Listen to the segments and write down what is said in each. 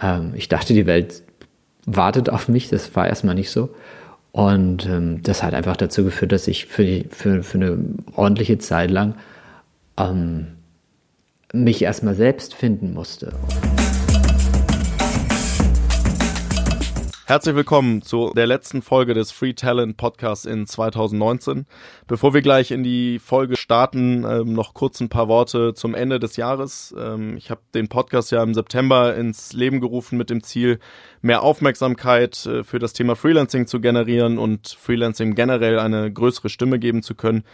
Ähm, ich dachte, die Welt wartet auf mich, das war erstmal nicht so. Und ähm, das hat einfach dazu geführt, dass ich für, für, für eine ordentliche Zeit lang ähm, mich erstmal selbst finden musste. Herzlich willkommen zu der letzten Folge des Free Talent Podcasts in 2019. Bevor wir gleich in die Folge starten, ähm, noch kurz ein paar Worte zum Ende des Jahres. Ähm, ich habe den Podcast ja im September ins Leben gerufen mit dem Ziel, mehr Aufmerksamkeit äh, für das Thema Freelancing zu generieren und Freelancing generell eine größere Stimme geben zu können.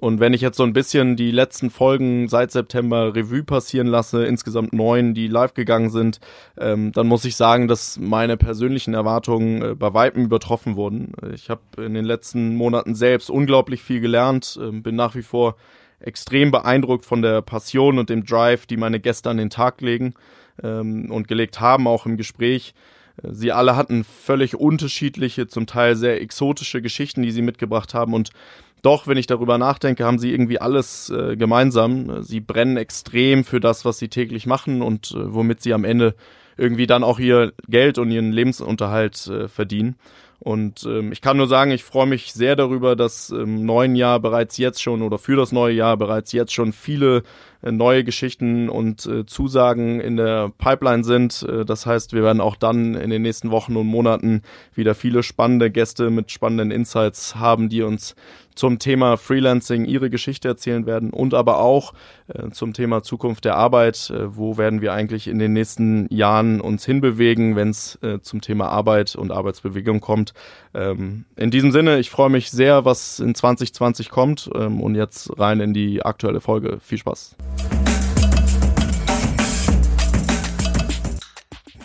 Und wenn ich jetzt so ein bisschen die letzten Folgen seit September Revue passieren lasse, insgesamt neun, die live gegangen sind, ähm, dann muss ich sagen, dass meine persönlichen Erwartungen äh, bei Weitem übertroffen wurden. Ich habe in den letzten Monaten selbst unglaublich viel gelernt, äh, bin nach wie vor extrem beeindruckt von der Passion und dem Drive, die meine Gäste an den Tag legen ähm, und gelegt haben, auch im Gespräch. Sie alle hatten völlig unterschiedliche, zum Teil sehr exotische Geschichten, die sie mitgebracht haben und doch, wenn ich darüber nachdenke, haben sie irgendwie alles äh, gemeinsam. Sie brennen extrem für das, was sie täglich machen und äh, womit sie am Ende irgendwie dann auch ihr Geld und ihren Lebensunterhalt äh, verdienen. Und ähm, ich kann nur sagen, ich freue mich sehr darüber, dass im neuen Jahr bereits jetzt schon oder für das neue Jahr bereits jetzt schon viele neue Geschichten und äh, Zusagen in der Pipeline sind. Äh, das heißt, wir werden auch dann in den nächsten Wochen und Monaten wieder viele spannende Gäste mit spannenden Insights haben, die uns zum Thema Freelancing ihre Geschichte erzählen werden und aber auch äh, zum Thema Zukunft der Arbeit. Äh, wo werden wir eigentlich in den nächsten Jahren uns hinbewegen, wenn es äh, zum Thema Arbeit und Arbeitsbewegung kommt? Ähm, in diesem Sinne, ich freue mich sehr, was in 2020 kommt ähm, und jetzt rein in die aktuelle Folge. Viel Spaß.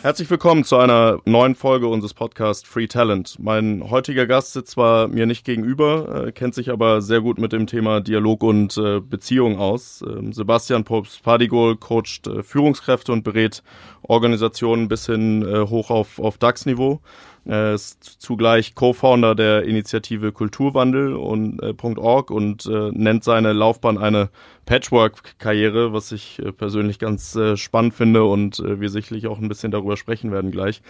Herzlich willkommen zu einer neuen Folge unseres Podcasts Free Talent. Mein heutiger Gast sitzt zwar mir nicht gegenüber, äh, kennt sich aber sehr gut mit dem Thema Dialog und äh, Beziehung aus. Ähm, Sebastian Pops-Padigol coacht äh, Führungskräfte und berät Organisationen bis hin äh, hoch auf, auf DAX-Niveau. Er ist zugleich Co-Founder der Initiative Kulturwandel und äh, .org und äh, nennt seine Laufbahn eine Patchwork-Karriere, was ich äh, persönlich ganz äh, spannend finde und äh, wir sicherlich auch ein bisschen darüber sprechen werden gleich.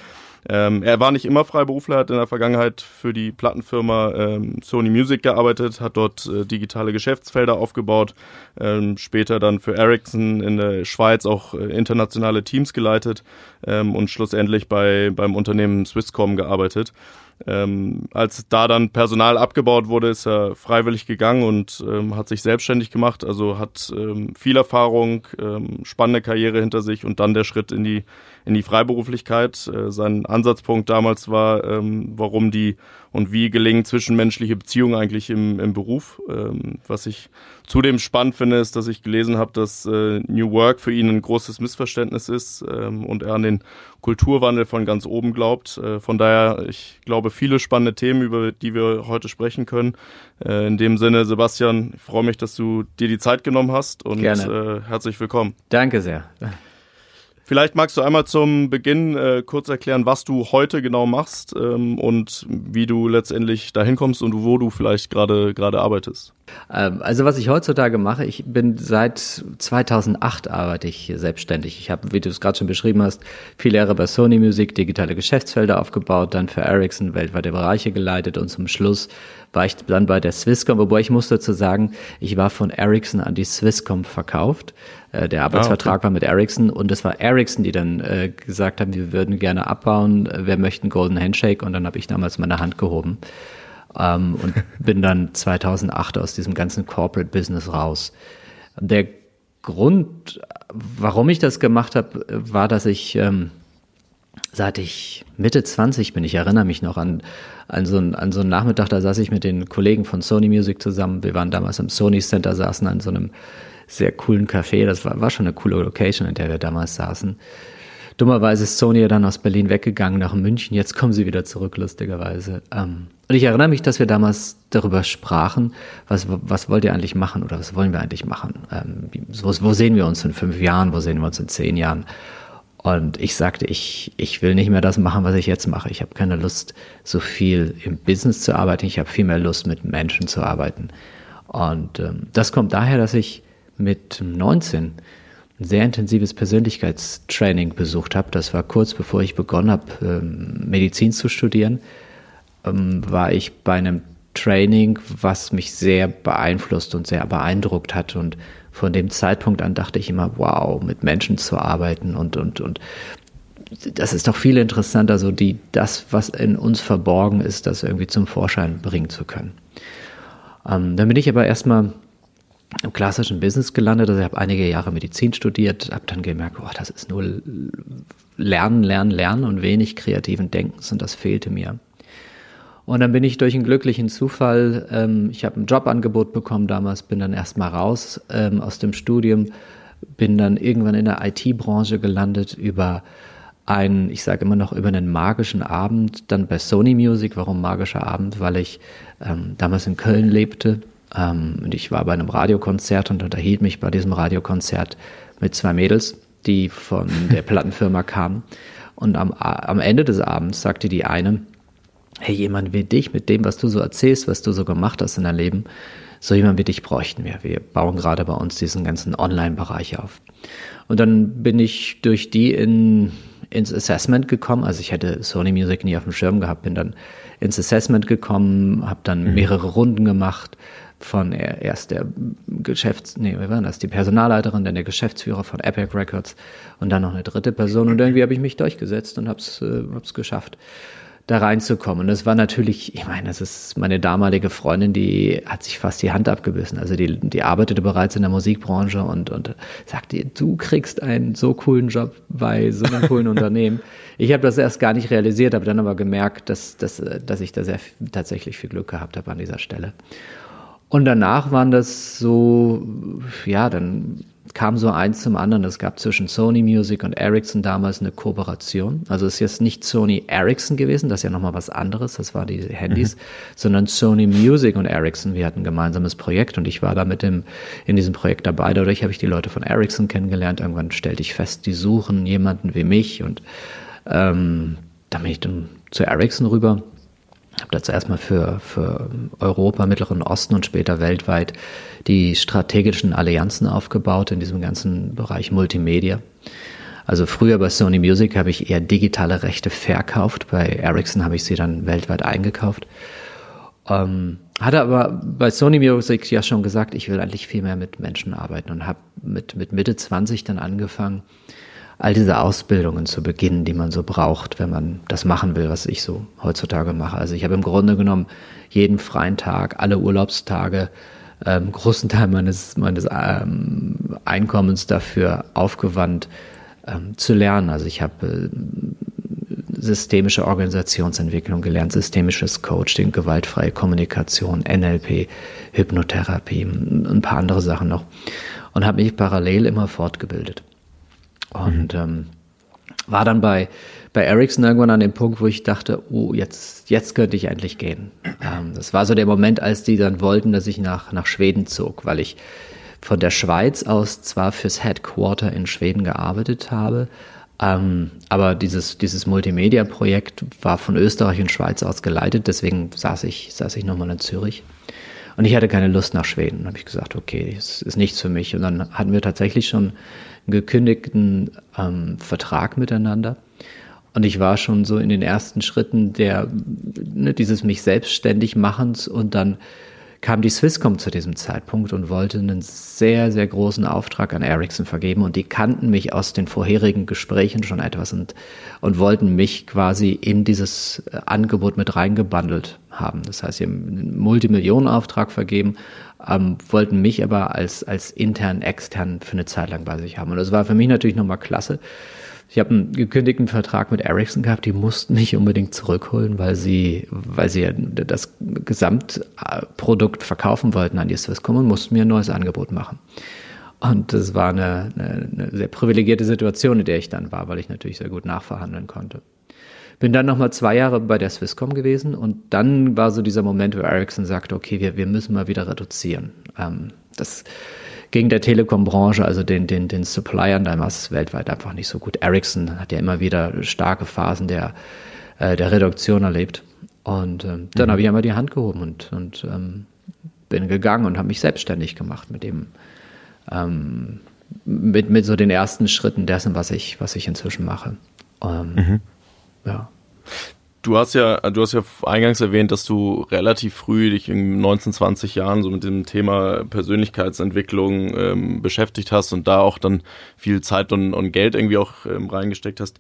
Ähm, er war nicht immer Freiberufler, hat in der Vergangenheit für die Plattenfirma ähm, Sony Music gearbeitet, hat dort äh, digitale Geschäftsfelder aufgebaut, ähm, später dann für Ericsson in der Schweiz auch äh, internationale Teams geleitet ähm, und schlussendlich bei, beim Unternehmen Swisscom gearbeitet. Ähm, als da dann Personal abgebaut wurde, ist er freiwillig gegangen und ähm, hat sich selbstständig gemacht. Also hat ähm, viel Erfahrung, ähm, spannende Karriere hinter sich und dann der Schritt in die in die Freiberuflichkeit. Äh, sein Ansatzpunkt damals war, ähm, warum die und wie gelingen zwischenmenschliche Beziehungen eigentlich im, im Beruf. Ähm, was ich zudem spannend finde, ist, dass ich gelesen habe, dass äh, New Work für ihn ein großes Missverständnis ist ähm, und er an den Kulturwandel von ganz oben glaubt. Äh, von daher, ich glaube, viele spannende Themen, über die wir heute sprechen können. Äh, in dem Sinne, Sebastian, ich freue mich, dass du dir die Zeit genommen hast und äh, herzlich willkommen. Danke sehr. Vielleicht magst du einmal zum Beginn äh, kurz erklären, was du heute genau machst ähm, und wie du letztendlich dahin kommst und wo du vielleicht gerade gerade arbeitest. Ähm, also was ich heutzutage mache, ich bin seit 2008 arbeite ich selbstständig. Ich habe, wie du es gerade schon beschrieben hast, viele Jahre bei Sony Music digitale Geschäftsfelder aufgebaut, dann für Ericsson weltweite Bereiche geleitet und zum Schluss war ich dann bei der Swisscom, wobei ich muss dazu sagen, ich war von Ericsson an die Swisscom verkauft. Äh, der Arbeitsvertrag ah, okay. war mit Ericsson und es war Ericsson, die dann äh, gesagt haben, wir würden gerne abbauen, wir möchten Golden Handshake und dann habe ich damals meine Hand gehoben ähm, und bin dann 2008 aus diesem ganzen Corporate Business raus. Der Grund, warum ich das gemacht habe, war, dass ich ähm, seit ich Mitte 20 bin, ich erinnere mich noch an, an, so, an so einen Nachmittag, da saß ich mit den Kollegen von Sony Music zusammen. Wir waren damals im Sony Center, saßen an so einem sehr coolen Café. Das war, war schon eine coole Location, in der wir damals saßen. Dummerweise ist Sony ja dann aus Berlin weggegangen nach München. Jetzt kommen sie wieder zurück, lustigerweise. Ähm, und ich erinnere mich, dass wir damals darüber sprachen, was, was wollt ihr eigentlich machen oder was wollen wir eigentlich machen? Ähm, wo, wo sehen wir uns in fünf Jahren? Wo sehen wir uns in zehn Jahren? Und ich sagte, ich, ich will nicht mehr das machen, was ich jetzt mache. Ich habe keine Lust, so viel im Business zu arbeiten. Ich habe viel mehr Lust, mit Menschen zu arbeiten. Und ähm, das kommt daher, dass ich mit 19 ein sehr intensives Persönlichkeitstraining besucht habe. Das war kurz bevor ich begonnen habe, ähm, Medizin zu studieren, ähm, war ich bei einem Training, was mich sehr beeinflusst und sehr beeindruckt hat. Und von dem Zeitpunkt an dachte ich immer, wow, mit Menschen zu arbeiten und, und, und das ist doch viel interessanter, so die, das, was in uns verborgen ist, das irgendwie zum Vorschein bringen zu können. Ähm, dann bin ich aber erstmal im klassischen Business gelandet. Also ich habe einige Jahre Medizin studiert, habe dann gemerkt, oh, das ist nur Lernen, Lernen, Lernen und wenig kreativen Denkens und das fehlte mir. Und dann bin ich durch einen glücklichen Zufall, ähm, ich habe ein Jobangebot bekommen damals, bin dann erstmal raus ähm, aus dem Studium, bin dann irgendwann in der IT-Branche gelandet über einen, ich sage immer noch, über einen magischen Abend, dann bei Sony Music. Warum magischer Abend? Weil ich ähm, damals in Köln lebte ähm, und ich war bei einem Radiokonzert und unterhielt mich bei diesem Radiokonzert mit zwei Mädels, die von der Plattenfirma kamen. Und am, am Ende des Abends sagte die eine, hey, jemand wie dich, mit dem, was du so erzählst, was du so gemacht hast in deinem Leben, so jemand wie dich bräuchten wir. Wir bauen gerade bei uns diesen ganzen Online-Bereich auf. Und dann bin ich durch die in, ins Assessment gekommen. Also ich hätte Sony Music nie auf dem Schirm gehabt, bin dann ins Assessment gekommen, habe dann mhm. mehrere Runden gemacht von erst der Geschäfts-, nee, wie war das? Die Personalleiterin, dann der Geschäftsführer von Epic Records und dann noch eine dritte Person. Und irgendwie habe ich mich durchgesetzt und hab's, äh, hab's geschafft da reinzukommen. Und das war natürlich, ich meine, das ist meine damalige Freundin, die hat sich fast die Hand abgebissen. Also die, die arbeitete bereits in der Musikbranche und, und sagte, du kriegst einen so coolen Job bei so einem coolen Unternehmen. Ich habe das erst gar nicht realisiert, habe dann aber gemerkt, dass, dass, dass ich da sehr tatsächlich viel Glück gehabt habe an dieser Stelle. Und danach waren das so, ja, dann kam so eins zum anderen. Es gab zwischen Sony Music und Ericsson damals eine Kooperation. Also es ist jetzt nicht Sony Ericsson gewesen, das ist ja nochmal was anderes, das war die Handys, mhm. sondern Sony Music und Ericsson. Wir hatten ein gemeinsames Projekt und ich war da mit dem, in diesem Projekt dabei. Dadurch habe ich die Leute von Ericsson kennengelernt. Irgendwann stellte ich fest, die suchen jemanden wie mich und ähm, da bin ich dann zu Ericsson rüber habe da zuerst mal für, für Europa, Mittleren Osten und später weltweit die strategischen Allianzen aufgebaut in diesem ganzen Bereich Multimedia. Also früher bei Sony Music habe ich eher digitale Rechte verkauft, bei Ericsson habe ich sie dann weltweit eingekauft. Ähm, hatte aber bei Sony Music ja schon gesagt, ich will eigentlich viel mehr mit Menschen arbeiten und habe mit, mit Mitte 20 dann angefangen, all diese Ausbildungen zu beginnen, die man so braucht, wenn man das machen will, was ich so heutzutage mache. Also ich habe im Grunde genommen jeden freien Tag, alle Urlaubstage, ähm, großen Teil meines, meines ähm, Einkommens dafür aufgewandt, ähm, zu lernen. Also ich habe äh, systemische Organisationsentwicklung gelernt, systemisches Coaching, gewaltfreie Kommunikation, NLP, Hypnotherapie, ein paar andere Sachen noch und habe mich parallel immer fortgebildet. Und ähm, war dann bei, bei Ericsson irgendwann an dem Punkt, wo ich dachte, oh, jetzt, jetzt könnte ich endlich gehen. Ähm, das war so der Moment, als die dann wollten, dass ich nach, nach Schweden zog, weil ich von der Schweiz aus zwar fürs Headquarter in Schweden gearbeitet habe, ähm, aber dieses, dieses Multimedia-Projekt war von Österreich und Schweiz aus geleitet, deswegen saß ich, saß ich nochmal in Zürich. Und ich hatte keine Lust nach Schweden. Dann habe ich gesagt, okay, es ist nichts für mich. Und dann hatten wir tatsächlich schon gekündigten ähm, Vertrag miteinander. Und ich war schon so in den ersten Schritten der, ne, dieses mich selbstständig machens und dann kam die Swisscom zu diesem Zeitpunkt und wollte einen sehr, sehr großen Auftrag an Ericsson vergeben und die kannten mich aus den vorherigen Gesprächen schon etwas und, und wollten mich quasi in dieses äh, Angebot mit reingebundelt haben. Das heißt, sie haben einen Multimillionenauftrag vergeben ähm, wollten mich aber als, als intern, extern für eine Zeit lang bei sich haben. Und das war für mich natürlich nochmal klasse. Ich habe einen gekündigten Vertrag mit Ericsson gehabt, die mussten mich unbedingt zurückholen, weil sie, weil sie das Gesamtprodukt verkaufen wollten an die Swisscom und mussten mir ein neues Angebot machen. Und das war eine, eine, eine sehr privilegierte Situation, in der ich dann war, weil ich natürlich sehr gut nachverhandeln konnte. Bin dann nochmal zwei Jahre bei der Swisscom gewesen und dann war so dieser Moment, wo Ericsson sagte, okay, wir, wir müssen mal wieder reduzieren. Ähm, das ging der Telekom-Branche, also den, den, den Suppliern damals weltweit einfach nicht so gut. Ericsson hat ja immer wieder starke Phasen der, äh, der Reduktion erlebt. Und ähm, dann mhm. habe ich einmal die Hand gehoben und, und ähm, bin gegangen und habe mich selbstständig gemacht mit dem, ähm, mit, mit so den ersten Schritten dessen, was ich, was ich inzwischen mache. Ähm, mhm. Ja. Du hast ja, du hast ja eingangs erwähnt, dass du relativ früh dich in 19, 20 Jahren so mit dem Thema Persönlichkeitsentwicklung ähm, beschäftigt hast und da auch dann viel Zeit und, und Geld irgendwie auch ähm, reingesteckt hast.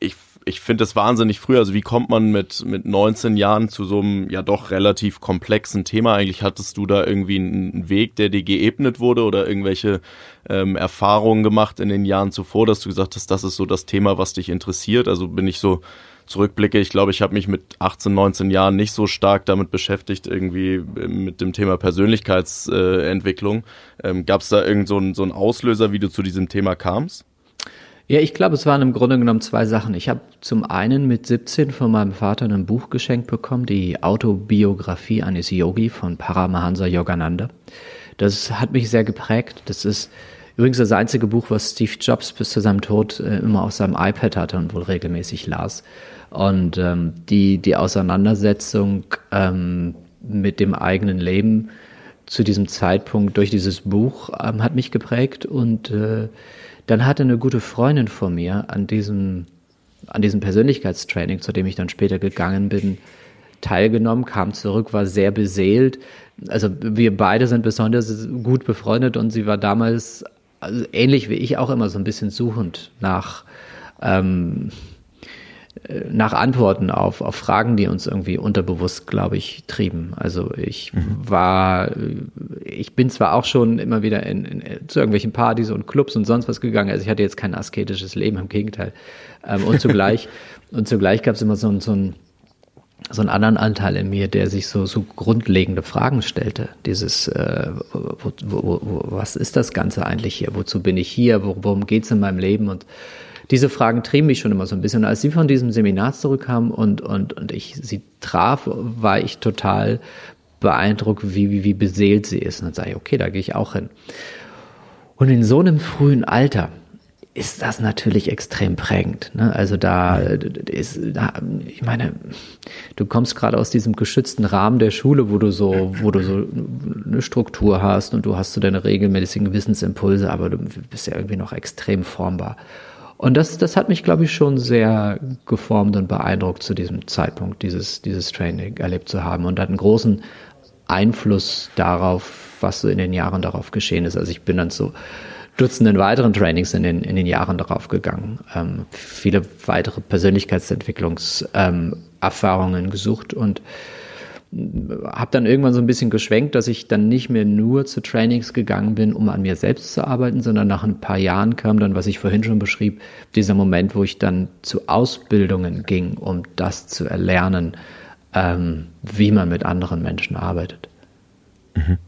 Ich ich finde das wahnsinnig früh. Also wie kommt man mit, mit 19 Jahren zu so einem ja doch relativ komplexen Thema? Eigentlich hattest du da irgendwie einen Weg, der dir geebnet wurde oder irgendwelche ähm, Erfahrungen gemacht in den Jahren zuvor, dass du gesagt hast, das ist so das Thema, was dich interessiert? Also bin ich so zurückblicke, ich glaube, ich habe mich mit 18, 19 Jahren nicht so stark damit beschäftigt, irgendwie äh, mit dem Thema Persönlichkeitsentwicklung. Ähm, Gab es da irgend so einen, so Auslöser, wie du zu diesem Thema kamst? Ja, ich glaube, es waren im Grunde genommen zwei Sachen. Ich habe zum einen mit 17 von meinem Vater ein Buch geschenkt bekommen, die Autobiografie eines Yogi von Paramahansa Yogananda. Das hat mich sehr geprägt. Das ist übrigens das einzige Buch, was Steve Jobs bis zu seinem Tod äh, immer auf seinem iPad hatte und wohl regelmäßig las. Und ähm, die, die Auseinandersetzung ähm, mit dem eigenen Leben zu diesem Zeitpunkt durch dieses Buch ähm, hat mich geprägt und äh, dann hatte eine gute Freundin von mir an diesem, an diesem Persönlichkeitstraining, zu dem ich dann später gegangen bin, teilgenommen, kam zurück, war sehr beseelt. Also wir beide sind besonders gut befreundet und sie war damals also ähnlich wie ich auch immer so ein bisschen suchend nach ähm, nach Antworten auf, auf Fragen, die uns irgendwie unterbewusst, glaube ich, trieben. Also ich mhm. war, ich bin zwar auch schon immer wieder in, in, zu irgendwelchen Partys und Clubs und sonst was gegangen. Also ich hatte jetzt kein asketisches Leben, im Gegenteil. Ähm, und zugleich, und zugleich gab es immer so, so ein so einen anderen Anteil in mir, der sich so, so grundlegende Fragen stellte. Dieses, äh, wo, wo, wo, was ist das Ganze eigentlich hier? Wozu bin ich hier? Worum geht es in meinem Leben? Und diese Fragen trieben mich schon immer so ein bisschen. Und als sie von diesem Seminar zurückkam und, und, und ich sie traf, war ich total beeindruckt, wie, wie, wie beseelt sie ist. Und dann sage ich, okay, da gehe ich auch hin. Und in so einem frühen Alter ist das natürlich extrem prägend. Ne? Also da ist, da, ich meine, du kommst gerade aus diesem geschützten Rahmen der Schule, wo du so, wo du so eine Struktur hast und du hast so deine regelmäßigen Wissensimpulse, aber du bist ja irgendwie noch extrem formbar. Und das, das hat mich, glaube ich, schon sehr geformt und beeindruckt zu diesem Zeitpunkt, dieses, dieses Training erlebt zu haben. Und hat einen großen Einfluss darauf, was so in den Jahren darauf geschehen ist. Also ich bin dann zu Dutzenden weiteren Trainings in den, in den Jahren darauf gegangen, ähm, viele weitere Persönlichkeitsentwicklungserfahrungen ähm, gesucht. Und habe dann irgendwann so ein bisschen geschwenkt, dass ich dann nicht mehr nur zu Trainings gegangen bin, um an mir selbst zu arbeiten, sondern nach ein paar Jahren kam dann, was ich vorhin schon beschrieb, dieser Moment, wo ich dann zu Ausbildungen ging, um das zu erlernen, ähm, wie man mit anderen Menschen arbeitet. Mhm.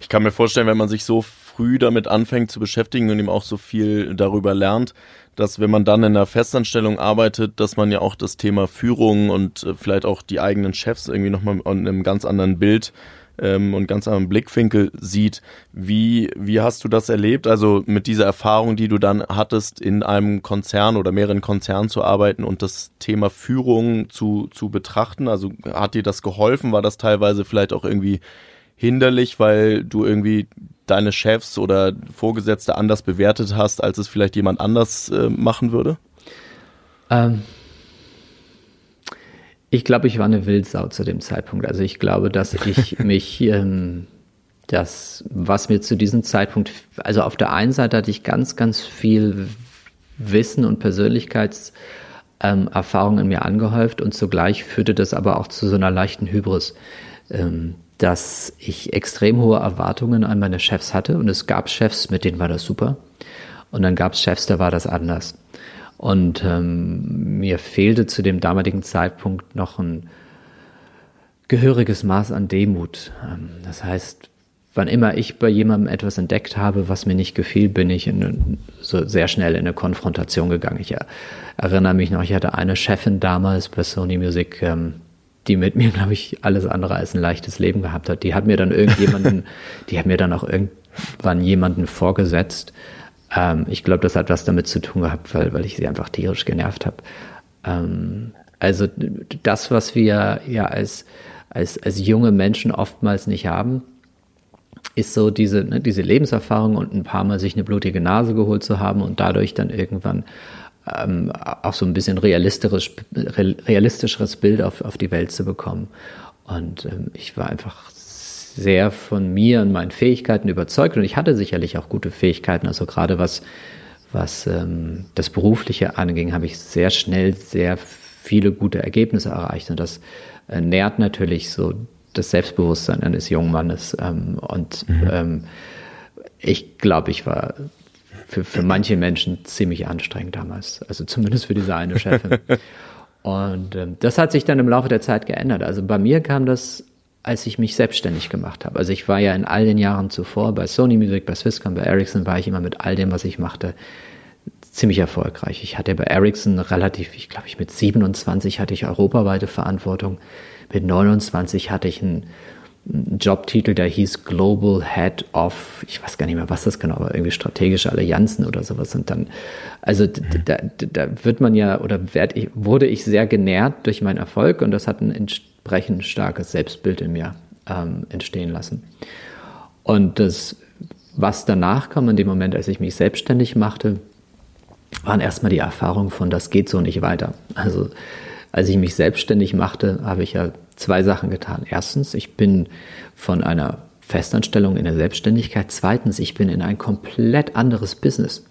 Ich kann mir vorstellen, wenn man sich so früh damit anfängt zu beschäftigen und ihm auch so viel darüber lernt, dass wenn man dann in einer Festanstellung arbeitet, dass man ja auch das Thema Führung und äh, vielleicht auch die eigenen Chefs irgendwie nochmal in einem ganz anderen Bild ähm, und ganz anderen Blickwinkel sieht. Wie, wie hast du das erlebt? Also mit dieser Erfahrung, die du dann hattest, in einem Konzern oder mehreren Konzernen zu arbeiten und das Thema Führung zu, zu betrachten? Also hat dir das geholfen? War das teilweise vielleicht auch irgendwie hinderlich, weil du irgendwie deine Chefs oder Vorgesetzte anders bewertet hast, als es vielleicht jemand anders äh, machen würde? Ähm, ich glaube, ich war eine Wildsau zu dem Zeitpunkt. Also ich glaube, dass ich mich, ähm, das, was mir zu diesem Zeitpunkt, also auf der einen Seite hatte ich ganz, ganz viel Wissen und Persönlichkeitserfahrung ähm, in mir angehäuft und zugleich führte das aber auch zu so einer leichten Hybris. Ähm, dass ich extrem hohe Erwartungen an meine Chefs hatte und es gab Chefs, mit denen war das super und dann gab es Chefs, da war das anders. Und ähm, mir fehlte zu dem damaligen Zeitpunkt noch ein gehöriges Maß an Demut. Ähm, das heißt, wann immer ich bei jemandem etwas entdeckt habe, was mir nicht gefiel, bin ich in, so sehr schnell in eine Konfrontation gegangen. Ich erinnere mich noch, ich hatte eine Chefin damals bei Sony Music, ähm, die mit mir, glaube ich, alles andere als ein leichtes Leben gehabt hat. Die hat mir dann irgendjemanden, die hat mir dann auch irgendwann jemanden vorgesetzt. Ähm, ich glaube, das hat was damit zu tun gehabt, weil, weil ich sie einfach tierisch genervt habe. Ähm, also das, was wir ja als, als, als junge Menschen oftmals nicht haben, ist so diese, ne, diese Lebenserfahrung und ein paar Mal sich eine blutige Nase geholt zu haben und dadurch dann irgendwann ähm, auch so ein bisschen realistisch, realistischeres Bild auf, auf die Welt zu bekommen. Und ähm, ich war einfach sehr von mir und meinen Fähigkeiten überzeugt und ich hatte sicherlich auch gute Fähigkeiten. Also gerade was, was ähm, das Berufliche anging, habe ich sehr schnell sehr viele gute Ergebnisse erreicht. Und das äh, nährt natürlich so das Selbstbewusstsein eines jungen Mannes. Ähm, und mhm. ähm, ich glaube, ich war für, für manche Menschen ziemlich anstrengend damals. Also zumindest für diese eine Chefin. und ähm, das hat sich dann im Laufe der Zeit geändert. Also bei mir kam das, als ich mich selbstständig gemacht habe. Also ich war ja in all den Jahren zuvor bei Sony Music, bei Swisscom, bei Ericsson war ich immer mit all dem, was ich machte, ziemlich erfolgreich. Ich hatte bei Ericsson relativ, ich glaube ich mit 27 hatte ich europaweite Verantwortung. Mit 29 hatte ich einen, Jobtitel, der hieß Global Head of, ich weiß gar nicht mehr, was das genau war, irgendwie strategische Allianzen oder sowas. Und dann, also mhm. da, da wird man ja, oder werd ich, wurde ich sehr genährt durch meinen Erfolg und das hat ein entsprechend starkes Selbstbild in mir ähm, entstehen lassen. Und das, was danach kam, in dem Moment, als ich mich selbstständig machte, waren erstmal die Erfahrungen von, das geht so nicht weiter. Also als ich mich selbstständig machte, habe ich ja zwei Sachen getan. Erstens, ich bin von einer Festanstellung in der Selbstständigkeit. Zweitens, ich bin in ein komplett anderes Business.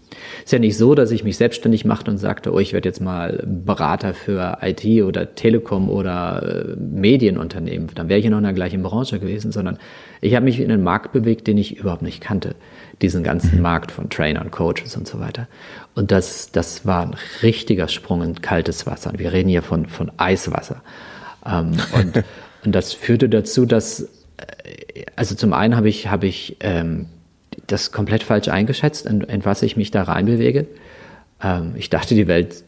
Ist ja nicht so, dass ich mich selbstständig machte und sagte, oh, ich werde jetzt mal Berater für IT oder Telekom oder äh, Medienunternehmen. Dann wäre ich ja noch in der gleichen Branche gewesen, sondern ich habe mich in einen Markt bewegt, den ich überhaupt nicht kannte. Diesen ganzen Markt von Trainern, Coaches und so weiter. Und das, das war ein richtiger Sprung in kaltes Wasser. Wir reden hier von, von Eiswasser. Ähm, und, und das führte dazu, dass, äh, also zum einen habe ich, habe ich ähm, das komplett falsch eingeschätzt, in, in was ich mich da reinbewege. Ähm, ich dachte, die Welt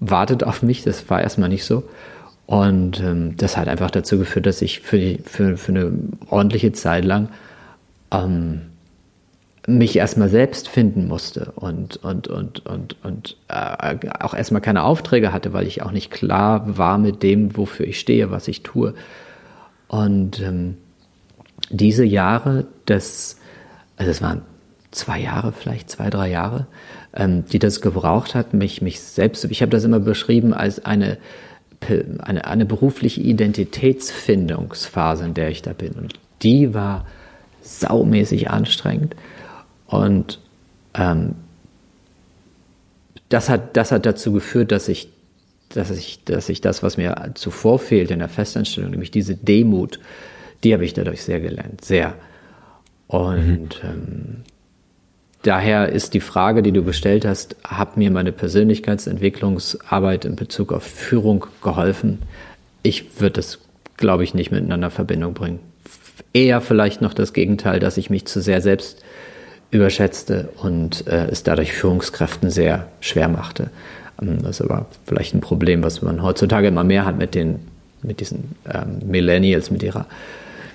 wartet auf mich, das war erstmal nicht so. Und ähm, das hat einfach dazu geführt, dass ich für, die, für, für eine ordentliche Zeit lang ähm, mich erstmal selbst finden musste und, und, und, und, und äh, auch erstmal keine Aufträge hatte, weil ich auch nicht klar war mit dem, wofür ich stehe, was ich tue. Und ähm, diese Jahre des, also es waren zwei Jahre, vielleicht zwei, drei Jahre, ähm, die das gebraucht hat, mich, mich selbst, ich habe das immer beschrieben als eine, eine, eine berufliche Identitätsfindungsphase, in der ich da bin. Und die war saumäßig anstrengend. Und ähm, das, hat, das hat dazu geführt, dass ich, dass, ich, dass ich das, was mir zuvor fehlt in der Festanstellung, nämlich diese Demut, die habe ich dadurch sehr gelernt, sehr. Und mhm. ähm, daher ist die Frage, die du gestellt hast, hat mir meine Persönlichkeitsentwicklungsarbeit in Bezug auf Führung geholfen? Ich würde das, glaube ich, nicht miteinander Verbindung bringen. Eher vielleicht noch das Gegenteil, dass ich mich zu sehr selbst überschätzte und äh, es dadurch Führungskräften sehr schwer machte. Ähm, das ist aber vielleicht ein Problem, was man heutzutage immer mehr hat mit den mit diesen ähm, Millennials, mit ihrer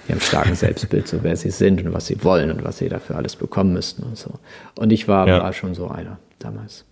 ihrem starken Selbstbild, so wer sie sind und was sie wollen und was sie dafür alles bekommen müssten und so. Und ich war, ja. war schon so einer damals.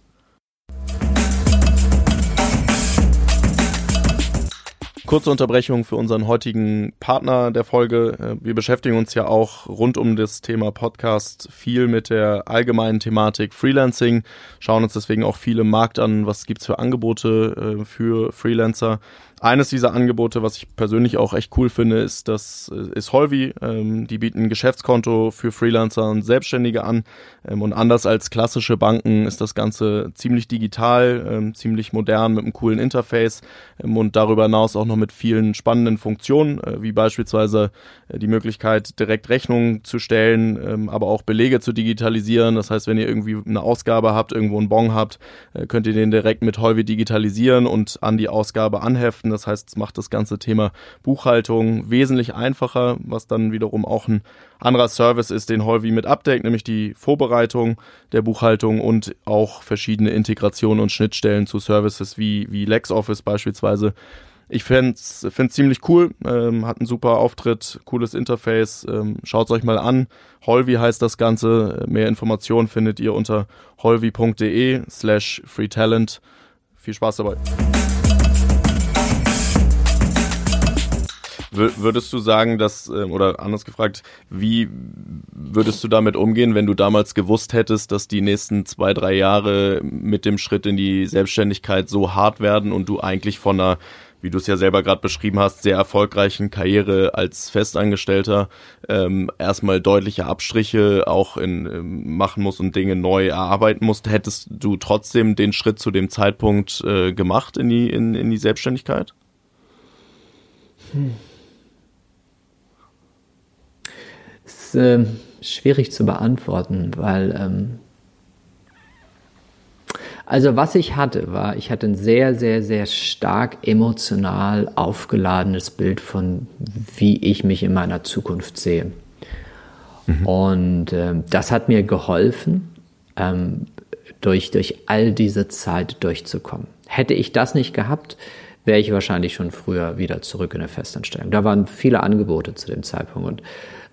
Kurze Unterbrechung für unseren heutigen Partner der Folge. Äh, wir beschäftigen uns ja auch rund um das Thema Podcast viel mit der allgemeinen Thematik Freelancing, schauen uns deswegen auch viele Markt an, was gibt's für Angebote äh, für Freelancer eines dieser Angebote, was ich persönlich auch echt cool finde, ist das äh, ist Holvi. Ähm, die bieten ein Geschäftskonto für Freelancer und Selbstständige an. Ähm, und anders als klassische Banken ist das Ganze ziemlich digital, ähm, ziemlich modern mit einem coolen Interface ähm, und darüber hinaus auch noch mit vielen spannenden Funktionen, äh, wie beispielsweise äh, die Möglichkeit, direkt Rechnungen zu stellen, ähm, aber auch Belege zu digitalisieren. Das heißt, wenn ihr irgendwie eine Ausgabe habt, irgendwo einen Bon habt, äh, könnt ihr den direkt mit Holvi digitalisieren und an die Ausgabe anheften das heißt, es macht das ganze Thema Buchhaltung wesentlich einfacher, was dann wiederum auch ein anderer Service ist, den Holvi mit abdeckt, nämlich die Vorbereitung der Buchhaltung und auch verschiedene Integrationen und Schnittstellen zu Services wie, wie LexOffice beispielsweise. Ich finde es ziemlich cool, ähm, hat einen super Auftritt, cooles Interface, ähm, schaut es euch mal an. Holvi heißt das Ganze. Mehr Informationen findet ihr unter holvi.de slash freetalent. Viel Spaß dabei. Würdest du sagen, dass, ähm, oder anders gefragt, wie würdest du damit umgehen, wenn du damals gewusst hättest, dass die nächsten zwei, drei Jahre mit dem Schritt in die Selbstständigkeit so hart werden und du eigentlich von einer wie du es ja selber gerade beschrieben hast, sehr erfolgreichen Karriere als Festangestellter ähm, erstmal deutliche Abstriche auch in ähm, machen musst und Dinge neu erarbeiten musst, hättest du trotzdem den Schritt zu dem Zeitpunkt äh, gemacht in die, in, in die Selbstständigkeit? Hm. Ist äh, schwierig zu beantworten, weil ähm, also was ich hatte, war, ich hatte ein sehr, sehr, sehr stark emotional aufgeladenes Bild von, wie ich mich in meiner Zukunft sehe. Mhm. Und äh, das hat mir geholfen, ähm, durch, durch all diese Zeit durchzukommen. Hätte ich das nicht gehabt, wäre ich wahrscheinlich schon früher wieder zurück in der Festanstellung. Da waren viele Angebote zu dem Zeitpunkt und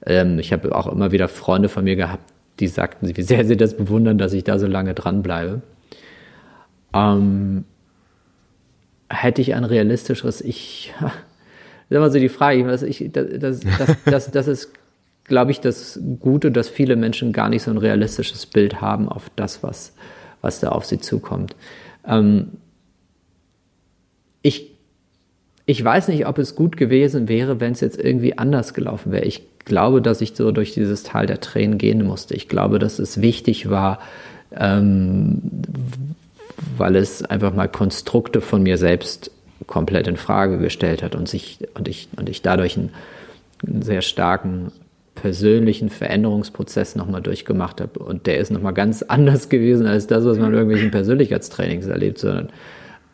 ähm, ich habe auch immer wieder Freunde von mir gehabt, die sagten, wie sehr sie das bewundern, dass ich da so lange dranbleibe. Ähm, hätte ich ein realistischeres Ich, das ist immer so die Frage, was ich, das, das, das, das, das ist, glaube ich, das Gute, dass viele Menschen gar nicht so ein realistisches Bild haben auf das, was, was da auf sie zukommt. Ähm, ich, ich weiß nicht, ob es gut gewesen wäre, wenn es jetzt irgendwie anders gelaufen wäre. Ich glaube, dass ich so durch dieses Tal der Tränen gehen musste. Ich glaube, dass es wichtig war, ähm, weil es einfach mal Konstrukte von mir selbst komplett in Frage gestellt hat und sich und ich und ich dadurch einen, einen sehr starken persönlichen Veränderungsprozess nochmal durchgemacht habe und der ist nochmal ganz anders gewesen als das, was man in irgendwelchen Persönlichkeitstrainings erlebt, sondern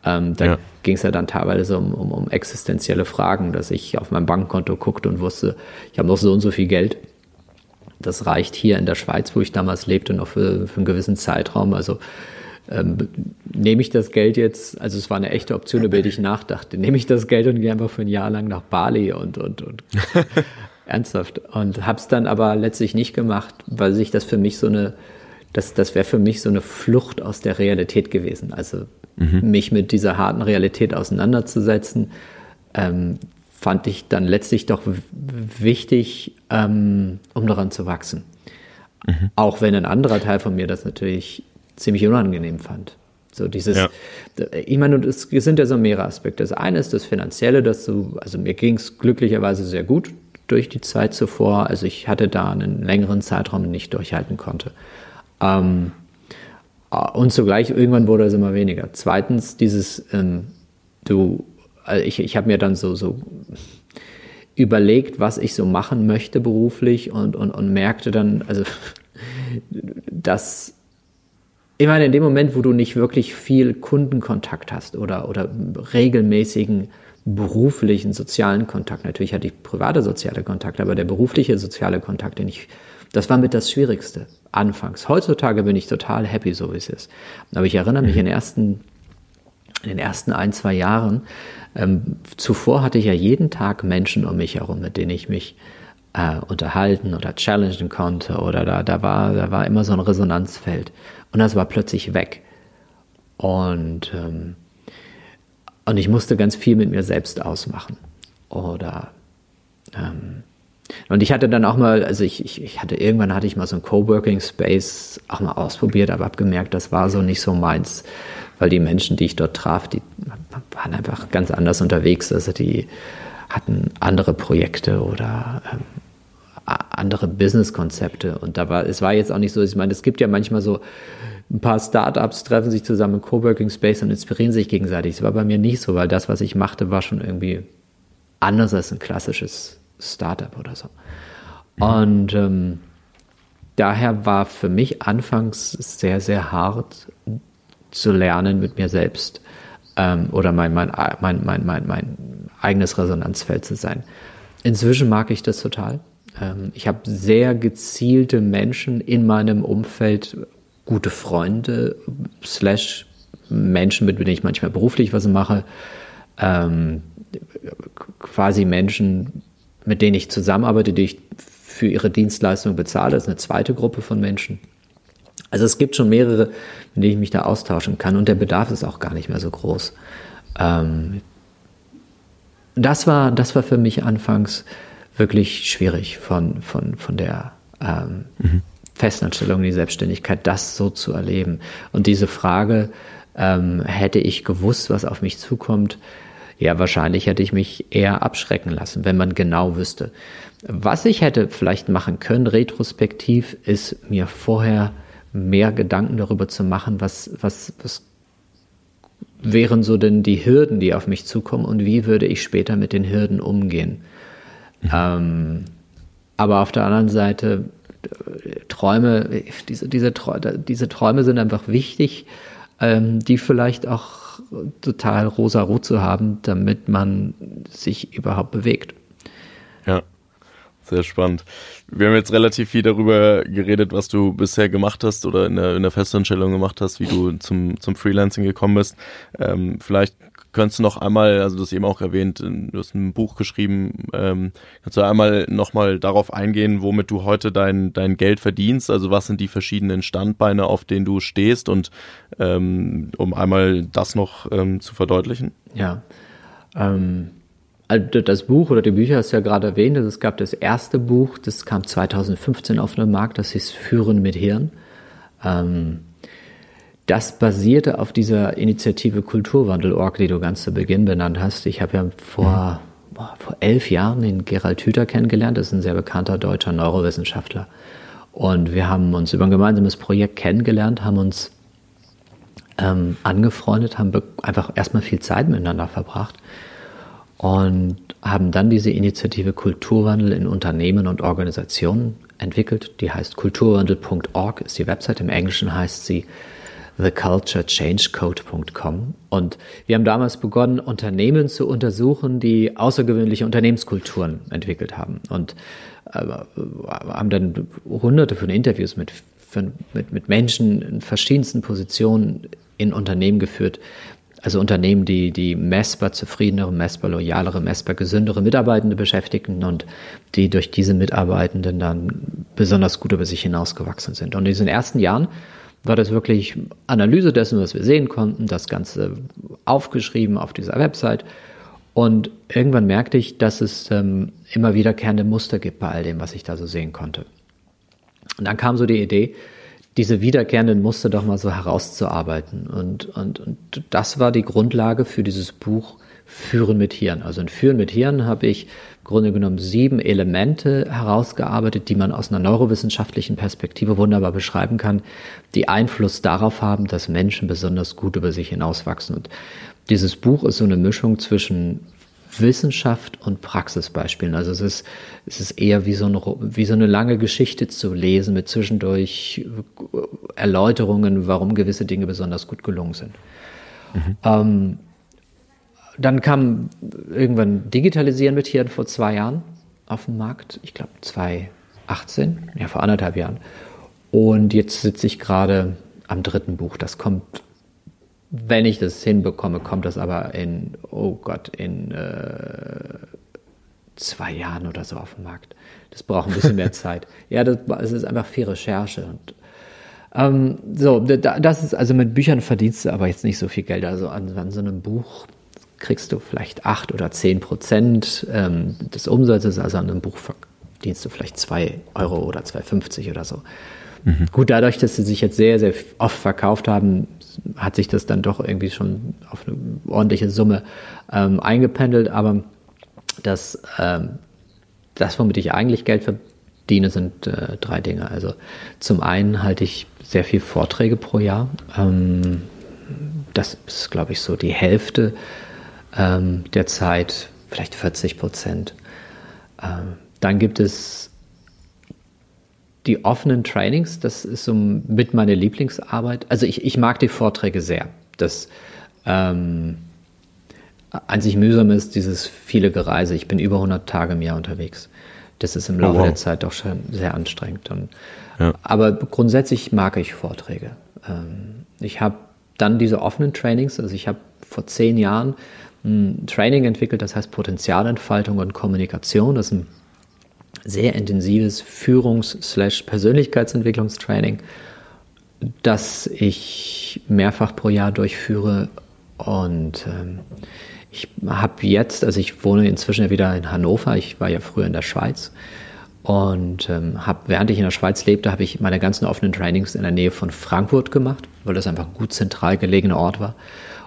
ähm, da ja. ging es ja dann teilweise um, um, um existenzielle Fragen, dass ich auf mein Bankkonto guckte und wusste, ich habe noch so und so viel Geld. Das reicht hier in der Schweiz, wo ich damals lebte, noch für, für einen gewissen Zeitraum. Also ähm, nehme ich das Geld jetzt, also es war eine echte Option, über die ich nachdachte, nehme ich das Geld und gehe einfach für ein Jahr lang nach Bali und, und, und ernsthaft. Und habe es dann aber letztlich nicht gemacht, weil sich das für mich so eine, das, das wäre für mich so eine Flucht aus der Realität gewesen. Also mhm. mich mit dieser harten Realität auseinanderzusetzen, ähm, fand ich dann letztlich doch wichtig, ähm, um daran zu wachsen. Mhm. Auch wenn ein anderer Teil von mir das natürlich ziemlich unangenehm fand. So dieses, ja. ich meine, es sind ja so mehrere Aspekte. Das eine ist das Finanzielle, dass du, also mir ging es glücklicherweise sehr gut durch die Zeit zuvor. Also ich hatte da einen längeren Zeitraum, den ich durchhalten konnte. Ähm, und zugleich irgendwann wurde es immer weniger. Zweitens, dieses, ähm, du, also ich, ich habe mir dann so, so überlegt, was ich so machen möchte beruflich und, und, und merkte dann, also, dass ich meine, in dem Moment, wo du nicht wirklich viel Kundenkontakt hast oder, oder regelmäßigen beruflichen sozialen Kontakt, natürlich hatte ich private soziale Kontakte, aber der berufliche soziale Kontakt, den ich, das war mit das Schwierigste anfangs. Heutzutage bin ich total happy, so wie es ist. Aber ich erinnere mich in den ersten, in den ersten ein, zwei Jahren, ähm, zuvor hatte ich ja jeden Tag Menschen um mich herum, mit denen ich mich äh, unterhalten oder challengen konnte oder da, da, war, da war immer so ein Resonanzfeld. Und das war plötzlich weg. Und, ähm, und ich musste ganz viel mit mir selbst ausmachen. Oder ähm, und ich hatte dann auch mal, also ich, ich, ich hatte irgendwann hatte ich mal so ein Coworking Space auch mal ausprobiert, aber habe gemerkt, das war so nicht so meins, weil die Menschen, die ich dort traf, die waren einfach ganz anders unterwegs. Also die hatten andere Projekte oder ähm, andere Business-Konzepte. Und da war, es war jetzt auch nicht so, ich meine, es gibt ja manchmal so ein paar Startups treffen sich zusammen im Coworking Space und inspirieren sich gegenseitig. Das war bei mir nicht so, weil das, was ich machte, war schon irgendwie anders als ein klassisches Startup oder so. Und ähm, daher war für mich anfangs sehr, sehr hart zu lernen mit mir selbst ähm, oder mein, mein, mein, mein, mein, mein eigenes Resonanzfeld zu sein. Inzwischen mag ich das total. Ähm, ich habe sehr gezielte Menschen in meinem Umfeld, gute Freunde, slash Menschen, mit denen ich manchmal beruflich was mache, ähm, quasi Menschen, mit denen ich zusammenarbeite, die ich für ihre Dienstleistung bezahle. Das ist eine zweite Gruppe von Menschen. Also es gibt schon mehrere, mit denen ich mich da austauschen kann und der Bedarf ist auch gar nicht mehr so groß. Ähm, das war, das war für mich anfangs wirklich schwierig von, von, von der ähm, mhm. Festanstellung in die Selbstständigkeit, das so zu erleben. Und diese Frage, ähm, hätte ich gewusst, was auf mich zukommt, ja, wahrscheinlich hätte ich mich eher abschrecken lassen, wenn man genau wüsste. Was ich hätte vielleicht machen können, retrospektiv, ist mir vorher mehr Gedanken darüber zu machen, was, was, was wären so denn die Hürden, die auf mich zukommen und wie würde ich später mit den Hürden umgehen. Mhm. Ähm, aber auf der anderen Seite, Träume, diese, diese, diese Träume sind einfach wichtig, ähm, die vielleicht auch total rosa-rot zu haben, damit man sich überhaupt bewegt. Ja, sehr spannend. Wir haben jetzt relativ viel darüber geredet, was du bisher gemacht hast oder in der, in der Festanstellung gemacht hast, wie du zum, zum Freelancing gekommen bist. Ähm, vielleicht könntest du noch einmal, also du hast eben auch erwähnt, du hast ein Buch geschrieben, ähm, kannst du einmal nochmal darauf eingehen, womit du heute dein, dein Geld verdienst, also was sind die verschiedenen Standbeine, auf denen du stehst? Und ähm, um einmal das noch ähm, zu verdeutlichen? Ja, ähm, also das Buch oder die Bücher hast du ja gerade erwähnt, also es gab das erste Buch, das kam 2015 auf den Markt, das hieß Führen mit Hirn. Ähm, das basierte auf dieser Initiative Kulturwandel.org, die du ganz zu Beginn benannt hast. Ich habe ja vor, mhm. boah, vor elf Jahren den Gerald Hüther kennengelernt. Das ist ein sehr bekannter deutscher Neurowissenschaftler. Und wir haben uns über ein gemeinsames Projekt kennengelernt, haben uns ähm, angefreundet, haben einfach erstmal viel Zeit miteinander verbracht und haben dann diese Initiative Kulturwandel in Unternehmen und Organisationen entwickelt. Die heißt kulturwandel.org, ist die Website. Im Englischen heißt sie theculturechangeCode.com. Und wir haben damals begonnen, Unternehmen zu untersuchen, die außergewöhnliche Unternehmenskulturen entwickelt haben. Und äh, haben dann hunderte von Interviews mit, von, mit, mit Menschen in verschiedensten Positionen in Unternehmen geführt. Also Unternehmen, die, die messbar zufriedenere, messbar loyalere, messbar gesündere Mitarbeitende beschäftigten und die durch diese Mitarbeitenden dann besonders gut über sich hinausgewachsen sind. Und in diesen ersten Jahren war das wirklich Analyse dessen, was wir sehen konnten, das Ganze aufgeschrieben auf dieser Website. Und irgendwann merkte ich, dass es ähm, immer wiederkehrende Muster gibt bei all dem, was ich da so sehen konnte. Und dann kam so die Idee, diese wiederkehrenden Muster doch mal so herauszuarbeiten. Und, und, und das war die Grundlage für dieses Buch Führen mit Hirn. Also in Führen mit Hirn habe ich Grunde genommen sieben Elemente herausgearbeitet, die man aus einer neurowissenschaftlichen Perspektive wunderbar beschreiben kann, die Einfluss darauf haben, dass Menschen besonders gut über sich hinauswachsen. Und dieses Buch ist so eine Mischung zwischen Wissenschaft und Praxisbeispielen. Also es ist, es ist eher wie so, eine, wie so eine lange Geschichte zu lesen mit zwischendurch Erläuterungen, warum gewisse Dinge besonders gut gelungen sind. Mhm. Ähm, dann kam irgendwann Digitalisieren mit hier vor zwei Jahren auf den Markt. Ich glaube 2018, ja vor anderthalb Jahren. Und jetzt sitze ich gerade am dritten Buch. Das kommt, wenn ich das hinbekomme, kommt das aber in, oh Gott, in äh, zwei Jahren oder so auf den Markt. Das braucht ein bisschen mehr Zeit. Ja, das, das ist einfach viel Recherche. Und, ähm, so, das ist also mit Büchern verdienst du aber jetzt nicht so viel Geld. Also an, an so einem Buch kriegst du vielleicht 8 oder 10 Prozent ähm, des Umsatzes, also an einem Buch verdienst du vielleicht 2 Euro oder 2,50 oder so. Mhm. Gut, dadurch, dass sie sich jetzt sehr, sehr oft verkauft haben, hat sich das dann doch irgendwie schon auf eine ordentliche Summe ähm, eingependelt, aber das, ähm, das, womit ich eigentlich Geld verdiene, sind äh, drei Dinge. Also zum einen halte ich sehr viel Vorträge pro Jahr. Ähm, das ist, glaube ich, so die Hälfte ähm, der Zeit, vielleicht 40 Prozent. Ähm, dann gibt es die offenen Trainings, das ist so mit meine Lieblingsarbeit. Also ich, ich mag die Vorträge sehr. Das ähm, an sich mühsam ist dieses viele Gereise. Ich bin über 100 Tage im Jahr unterwegs. Das ist im Laufe oh, wow. der Zeit doch schon sehr anstrengend. Und, ja. Aber grundsätzlich mag ich Vorträge. Ähm, ich habe dann diese offenen Trainings, also ich habe vor zehn Jahren Training entwickelt, das heißt Potenzialentfaltung und Kommunikation. Das ist ein sehr intensives Führungs-Persönlichkeitsentwicklungstraining, das ich mehrfach pro Jahr durchführe. Und ähm, Ich habe jetzt, also ich wohne inzwischen ja wieder in Hannover, ich war ja früher in der Schweiz und ähm, habe, während ich in der Schweiz lebte, habe ich meine ganzen offenen Trainings in der Nähe von Frankfurt gemacht, weil das einfach ein gut zentral gelegener Ort war.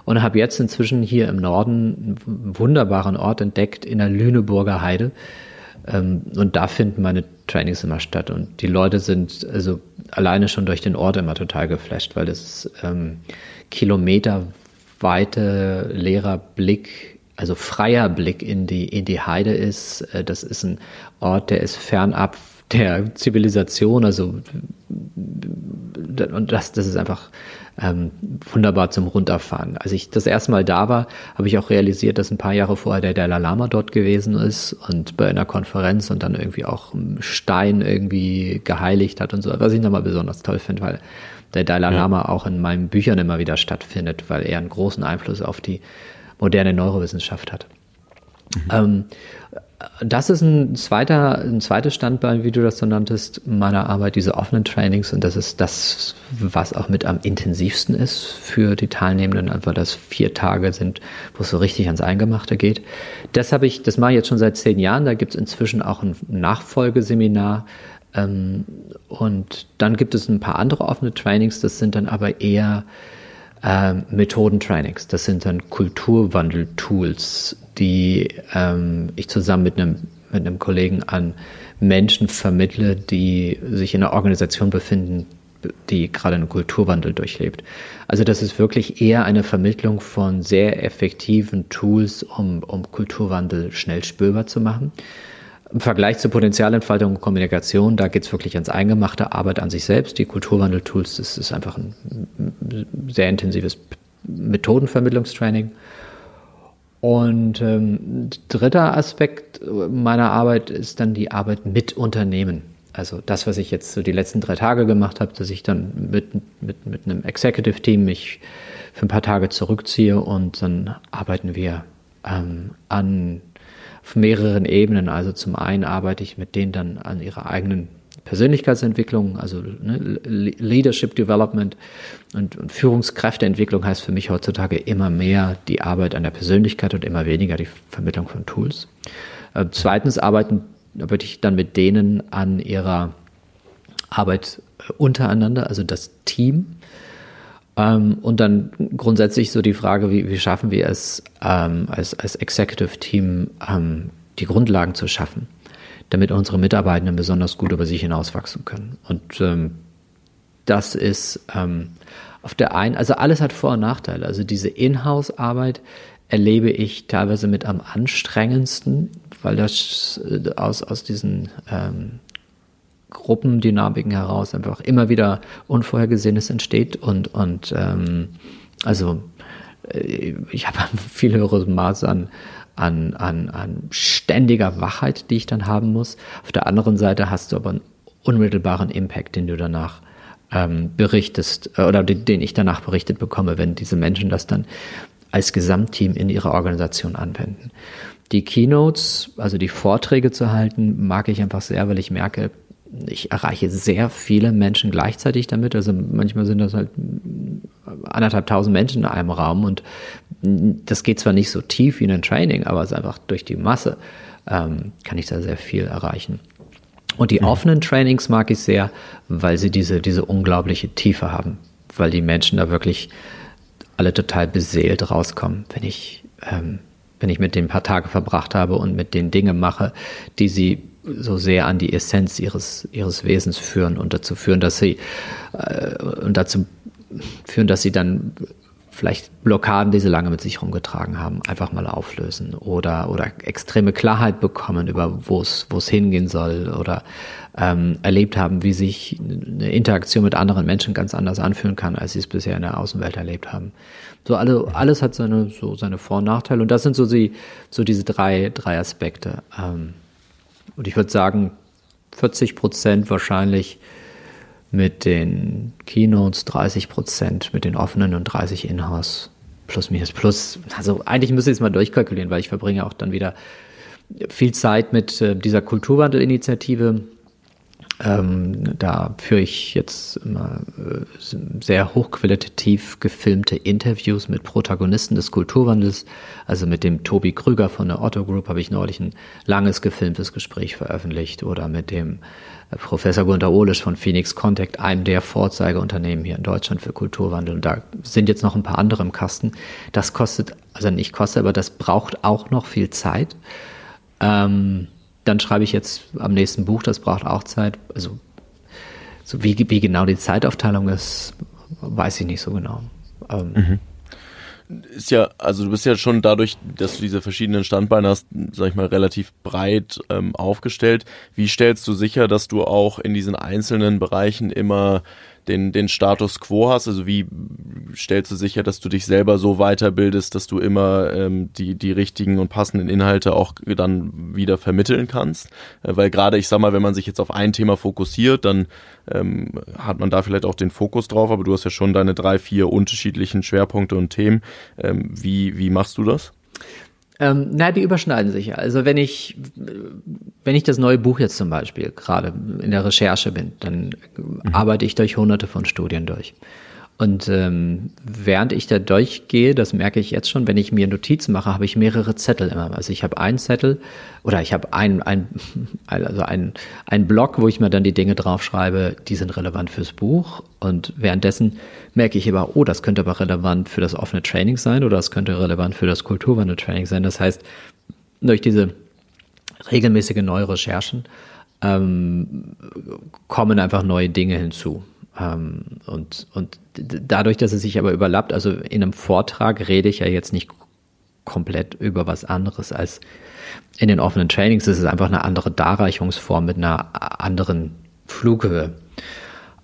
Und habe jetzt inzwischen hier im Norden einen wunderbaren Ort entdeckt in der Lüneburger Heide. Ähm, und da finden meine Trainings immer statt. Und die Leute sind also alleine schon durch den Ort immer total geflasht, weil das ähm, kilometerweite leerer Blick, also freier Blick in die, in die Heide ist. Äh, das ist ein Ort, der ist fernab der Zivilisation, also und das, das ist einfach ähm, wunderbar zum Runterfahren. Als ich das erste Mal da war, habe ich auch realisiert, dass ein paar Jahre vorher der Dalai Lama dort gewesen ist und bei einer Konferenz und dann irgendwie auch Stein irgendwie geheiligt hat und so, was ich nochmal besonders toll finde, weil der Dalai Lama ja. auch in meinen Büchern immer wieder stattfindet, weil er einen großen Einfluss auf die moderne Neurowissenschaft hat. Mhm. Ähm, das ist ein zweiter, ein zweites Standbein, wie du das so nanntest, meiner Arbeit, diese offenen Trainings. Und das ist das, was auch mit am intensivsten ist für die Teilnehmenden, einfach das vier Tage sind, wo es so richtig ans Eingemachte geht. Das habe ich, das mache ich jetzt schon seit zehn Jahren. Da gibt es inzwischen auch ein Nachfolgeseminar. Ähm, und dann gibt es ein paar andere offene Trainings. Das sind dann aber eher ähm, Methodentrainings. Das sind dann Kulturwandel-Tools, die ähm, ich zusammen mit einem, mit einem Kollegen an Menschen vermittle, die sich in einer Organisation befinden, die gerade einen Kulturwandel durchlebt. Also das ist wirklich eher eine Vermittlung von sehr effektiven Tools, um, um Kulturwandel schnell spürbar zu machen. Im Vergleich zur Potenzialentfaltung und Kommunikation, da geht es wirklich ans Eingemachte, Arbeit an sich selbst. Die Kulturwandel-Tools, das ist einfach ein sehr intensives Methodenvermittlungstraining. Und ähm, dritter Aspekt meiner Arbeit ist dann die Arbeit mit Unternehmen. Also das, was ich jetzt so die letzten drei Tage gemacht habe, dass ich dann mit, mit, mit einem Executive-Team mich für ein paar Tage zurückziehe und dann arbeiten wir ähm, an auf mehreren Ebenen. Also zum einen arbeite ich mit denen dann an ihrer eigenen Persönlichkeitsentwicklung, also ne, Leadership Development und, und, Führungskräfteentwicklung heißt für mich heutzutage immer mehr die Arbeit an der Persönlichkeit und immer weniger die Vermittlung von Tools. Äh, zweitens arbeiten, arbeite ich dann mit denen an ihrer Arbeit äh, untereinander, also das Team. Ähm, und dann grundsätzlich so die Frage, wie, wie schaffen wir es ähm, als, als Executive Team, ähm, die Grundlagen zu schaffen, damit unsere Mitarbeitenden besonders gut über sich hinauswachsen können. Und ähm, das ist ähm, auf der einen, also alles hat Vor- und Nachteile. Also diese Inhouse-Arbeit erlebe ich teilweise mit am anstrengendsten, weil das äh, aus, aus diesen ähm, Gruppendynamiken heraus einfach immer wieder Unvorhergesehenes entsteht und, und ähm, also äh, ich habe ein viel höheres Maß an, an, an, an ständiger Wachheit, die ich dann haben muss. Auf der anderen Seite hast du aber einen unmittelbaren Impact, den du danach ähm, berichtest äh, oder den, den ich danach berichtet bekomme, wenn diese Menschen das dann als Gesamtteam in ihrer Organisation anwenden. Die Keynotes, also die Vorträge zu halten, mag ich einfach sehr, weil ich merke, ich erreiche sehr viele Menschen gleichzeitig damit. Also manchmal sind das halt anderthalb tausend Menschen in einem Raum und das geht zwar nicht so tief wie in ein Training, aber es ist einfach durch die Masse ähm, kann ich da sehr viel erreichen. Und die mhm. offenen Trainings mag ich sehr, weil sie diese, diese unglaubliche Tiefe haben, weil die Menschen da wirklich alle total beseelt rauskommen, wenn ich, ähm, wenn ich mit denen ein paar Tage verbracht habe und mit den Dinge mache, die sie so sehr an die Essenz ihres, ihres Wesens führen und dazu führen, dass sie äh, und dazu führen, dass sie dann vielleicht Blockaden, die sie lange mit sich rumgetragen haben, einfach mal auflösen oder, oder extreme Klarheit bekommen über, wo es, wo es hingehen soll oder ähm, erlebt haben, wie sich eine Interaktion mit anderen Menschen ganz anders anfühlen kann, als sie es bisher in der Außenwelt erlebt haben. So alle, alles hat seine, so seine Vor- und Nachteile und das sind so, die, so diese drei, drei Aspekte. Ähm, und ich würde sagen, 40 Prozent wahrscheinlich mit den Keynotes, 30 Prozent mit den offenen und 30 Inhouse. Plus minus plus. Also eigentlich müsste ich es mal durchkalkulieren, weil ich verbringe auch dann wieder viel Zeit mit äh, dieser Kulturwandelinitiative Ähm, da führe ich jetzt immer äh, sehr hochqualitativ gefilmte Interviews mit Protagonisten des Kulturwandels. Also mit dem Tobi Krüger von der Otto Group habe ich neulich ein langes gefilmtes Gespräch veröffentlicht oder mit dem äh, Professor Gunter Ohlisch von Phoenix Contact, einem der Vorzeigeunternehmen hier in Deutschland für Kulturwandel. Und da sind jetzt noch ein paar andere im Kasten. Das kostet, also nicht kostet, aber das braucht auch noch viel Zeit. Ähm, dann schreibe ich jetzt am nächsten Buch, das braucht auch Zeit. Also so wie, wie genau die Zeitaufteilung ist, weiß ich nicht so genau. Ähm, mhm ist ja, also du bist ja schon dadurch, dass du diese verschiedenen Standbeine hast, sag ich mal, relativ breit ähm, aufgestellt. Wie stellst du sicher, dass du auch in diesen einzelnen Bereichen immer den, den Status quo hast? Also wie stellst du sicher, dass du dich selber so weiterbildest, dass du immer ähm, die, die richtigen und passenden Inhalte auch dann wieder vermitteln kannst? Äh, weil gerade, ich sag mal, wenn man sich jetzt auf ein Thema fokussiert, dann ähm, hat man da vielleicht auch den Fokus drauf, aber du hast ja schon deine drei, vier unterschiedlichen Schwerpunkte und Themen. Ähm, wie, wie machst du das? Ähm, na, die überschneiden sich ja. Also wenn ich, wenn ich das neue Buch jetzt zum Beispiel gerade in der Recherche bin, dann mhm. arbeite ich durch hunderte von Studien durch. Und ähm, während ich da durchgehe, das merke ich jetzt schon, wenn ich mir Notizen mache, habe ich mehrere Zettel immer. Also ich habe einen Zettel oder ich habe ein, ein, also ein, ein Block, wo ich mir dann die Dinge draufschreibe, die sind relevant fürs Buch. Und währenddessen merke ich aber, oh, das könnte aber relevant für das offene Training sein oder das könnte relevant für das Kulturwandel-Training sein. Das heißt, durch diese regelmäßige neue Recherchen ähm, kommen einfach neue Dinge hinzu. Ähm, und, und dadurch, dass es sich aber überlappt, also in einem Vortrag rede ich ja jetzt nicht komplett über was anderes als in den offenen Trainings. Es ist einfach eine andere Darreichungsform mit einer anderen Flughöhe.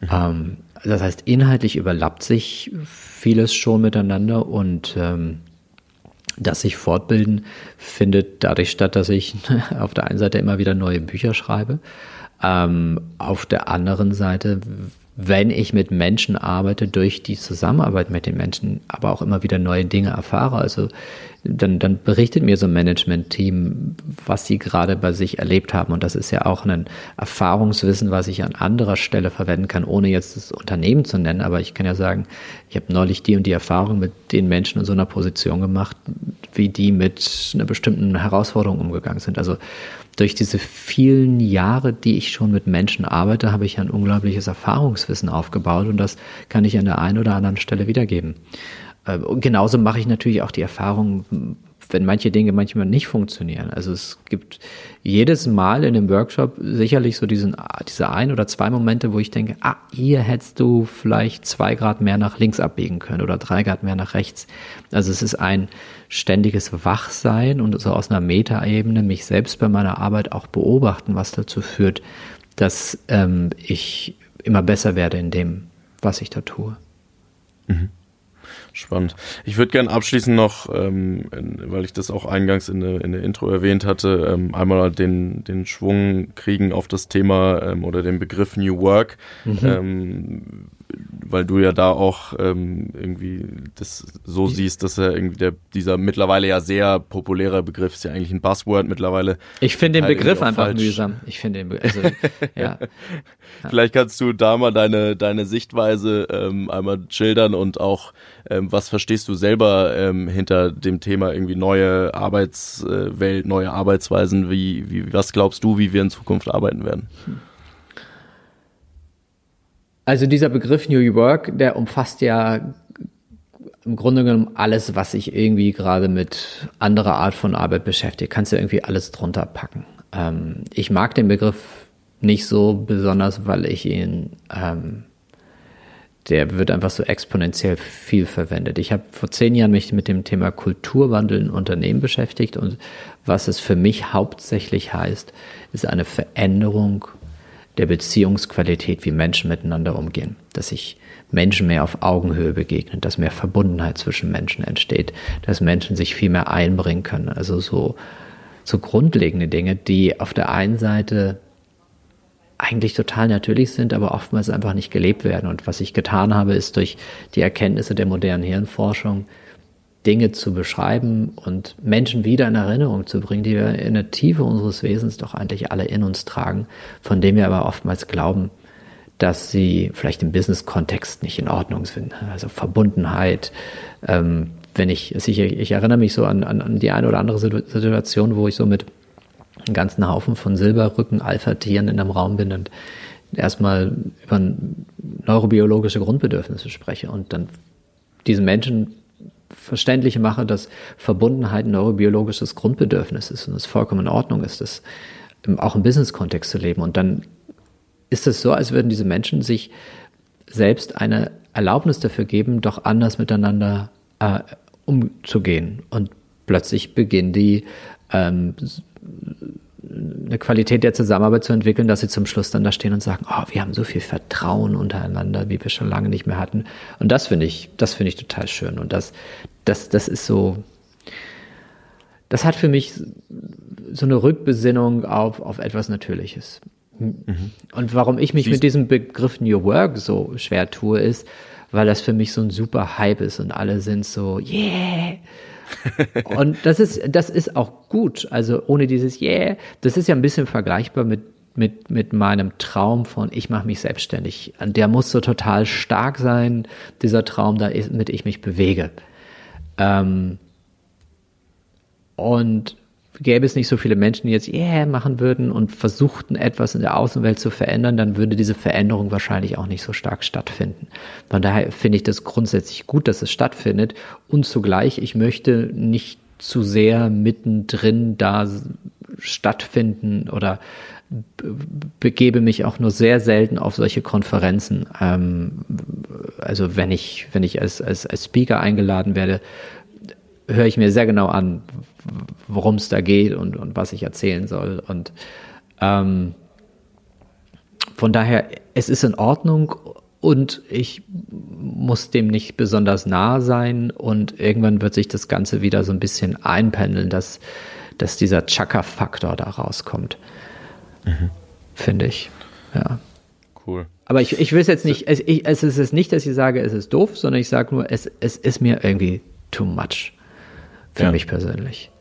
Mhm. Ähm, das heißt, inhaltlich überlappt sich vieles schon miteinander und ähm, das sich fortbilden findet dadurch statt, dass ich auf der einen Seite immer wieder neue Bücher schreibe. Auf der anderen Seite wenn ich mit Menschen arbeite, durch die Zusammenarbeit mit den Menschen, aber auch immer wieder neue Dinge erfahre. Also dann, dann berichtet mir so ein Management-Team, was sie gerade bei sich erlebt haben. Und das ist ja auch ein Erfahrungswissen, was ich an anderer Stelle verwenden kann, ohne jetzt das Unternehmen zu nennen. Aber ich kann ja sagen, ich habe neulich die und die Erfahrung mit den Menschen in so einer Position gemacht, wie die mit einer bestimmten Herausforderung umgegangen sind. Also durch diese vielen Jahre, die ich schon mit Menschen arbeite, habe ich ein unglaubliches Erfahrungswissen aufgebaut und das kann ich an der einen oder anderen Stelle wiedergeben. Äh, genauso mache ich natürlich auch die Erfahrung, wenn manche Dinge manchmal nicht funktionieren. Also es gibt jedes Mal in dem Workshop sicherlich so diesen, diese ein oder zwei Momente, wo ich denke, ah, hier hättest du vielleicht zwei Grad mehr nach links abbiegen können oder drei Grad mehr nach rechts. Also es ist ein ständiges Wachsein und so aus einer Metaebene mich selbst bei meiner Arbeit auch beobachten, was dazu führt, dass ähm, ich immer besser werde in dem, was ich da tue. Mhm. Spannend. Ich würde gerne abschließend noch, ähm, weil ich das auch eingangs in der, in der Intro erwähnt hatte, ähm, einmal den, den Schwung kriegen auf das Thema ähm, oder den Begriff New Work. Mhm. Weil du ja da auch ähm, irgendwie das so siehst, dass er irgendwie der, dieser mittlerweile ja sehr populäre Begriff ist ja eigentlich ein Buzzword mittlerweile. Ich finde den Begriff einfach falsch. mühsam. Ich finde den also, ja. Vielleicht kannst du da mal deine, deine Sichtweise ähm, einmal schildern und auch, ähm, was verstehst du selber ähm, hinter dem Thema irgendwie neue Arbeitswelt, neue Arbeitsweisen, wie, wie, was glaubst du, wie wir in Zukunft arbeiten werden? Hm. Also dieser Begriff New Work, der umfasst ja im Grunde genommen alles, was sich irgendwie gerade mit anderer Art von Arbeit beschäftigt. Kannst du irgendwie alles drunter packen. Ähm, ich mag den Begriff nicht so besonders, weil ich ihn, ähm, der wird einfach so exponentiell viel verwendet. Ich habe vor zehn Jahren mich mit dem Thema Kulturwandel in Unternehmen beschäftigt und was es für mich hauptsächlich heißt, ist eine Veränderung der Beziehungsqualität, wie Menschen miteinander umgehen, dass sich Menschen mehr auf Augenhöhe begegnen, dass mehr Verbundenheit zwischen Menschen entsteht, dass Menschen sich viel mehr einbringen können. Also so, so grundlegende Dinge, die auf der einen Seite eigentlich total natürlich sind, aber oftmals einfach nicht gelebt werden. Und was ich getan habe, ist durch die Erkenntnisse der modernen Hirnforschung Dinge zu beschreiben und Menschen wieder in Erinnerung zu bringen, die wir in der Tiefe unseres Wesens doch eigentlich alle in uns tragen, von dem wir aber oftmals glauben, dass sie vielleicht im Business-Kontext nicht in Ordnung sind. Also Verbundenheit. Ähm, wenn ich, ich, ich erinnere mich so an, an, an die eine oder andere Situation, wo ich so mit einem ganzen Haufen von Silberrücken-Alpha-Tieren in einem Raum bin und erstmal über neurobiologische Grundbedürfnisse spreche und dann diesen Menschen verständlich mache, dass Verbundenheit ein neurobiologisches Grundbedürfnis ist und es vollkommen in Ordnung ist, das auch im Business-Kontext zu leben. Und dann ist es so, als würden diese Menschen sich selbst eine Erlaubnis dafür geben, doch anders miteinander äh, umzugehen. Und plötzlich beginnen die ähm, eine Qualität der Zusammenarbeit zu entwickeln, dass sie zum Schluss dann da stehen und sagen, oh, wir haben so viel Vertrauen untereinander, wie wir schon lange nicht mehr hatten. Und das finde ich, das finde ich total schön. Und das, das, das ist so, das hat für mich so eine Rückbesinnung auf, auf etwas Natürliches. Mhm. Und warum ich mich Siehst mit diesem Begriff New Work so schwer tue, ist, weil das für mich so ein super Hype ist und alle sind so, yeah. und das ist, das ist auch gut. Also ohne dieses yeah, das ist ja ein bisschen vergleichbar mit, mit, mit meinem Traum von, ich mache mich selbstständig. Der muss so total stark sein, dieser Traum, damit ich mich bewege. Ähm, und gäbe es nicht so viele Menschen, die jetzt yeah machen würden und versuchten etwas in der Außenwelt zu verändern, dann würde diese Veränderung wahrscheinlich auch nicht so stark stattfinden. Von daher finde ich das grundsätzlich gut, dass es stattfindet und zugleich, ich möchte nicht zu sehr mittendrin da stattfinden oder begebe mich auch nur sehr selten auf solche Konferenzen. Ähm, also wenn ich, wenn ich als, als, als Speaker eingeladen werde, höre ich mir sehr genau an, worum es da geht und, und was ich erzählen soll. Und ähm, von daher, es ist in Ordnung und ich muss dem nicht besonders nah sein und irgendwann wird sich das Ganze wieder so ein bisschen einpendeln, dass, dass dieser Chaka-Faktor da rauskommt. Mhm. Finde ich. Ja. Cool. Aber ich, ich will es jetzt nicht, es, ich, es ist nicht, dass ich sage, es ist doof, sondern ich sage nur, es, es ist mir irgendwie too much. Für ja. mich persönlich.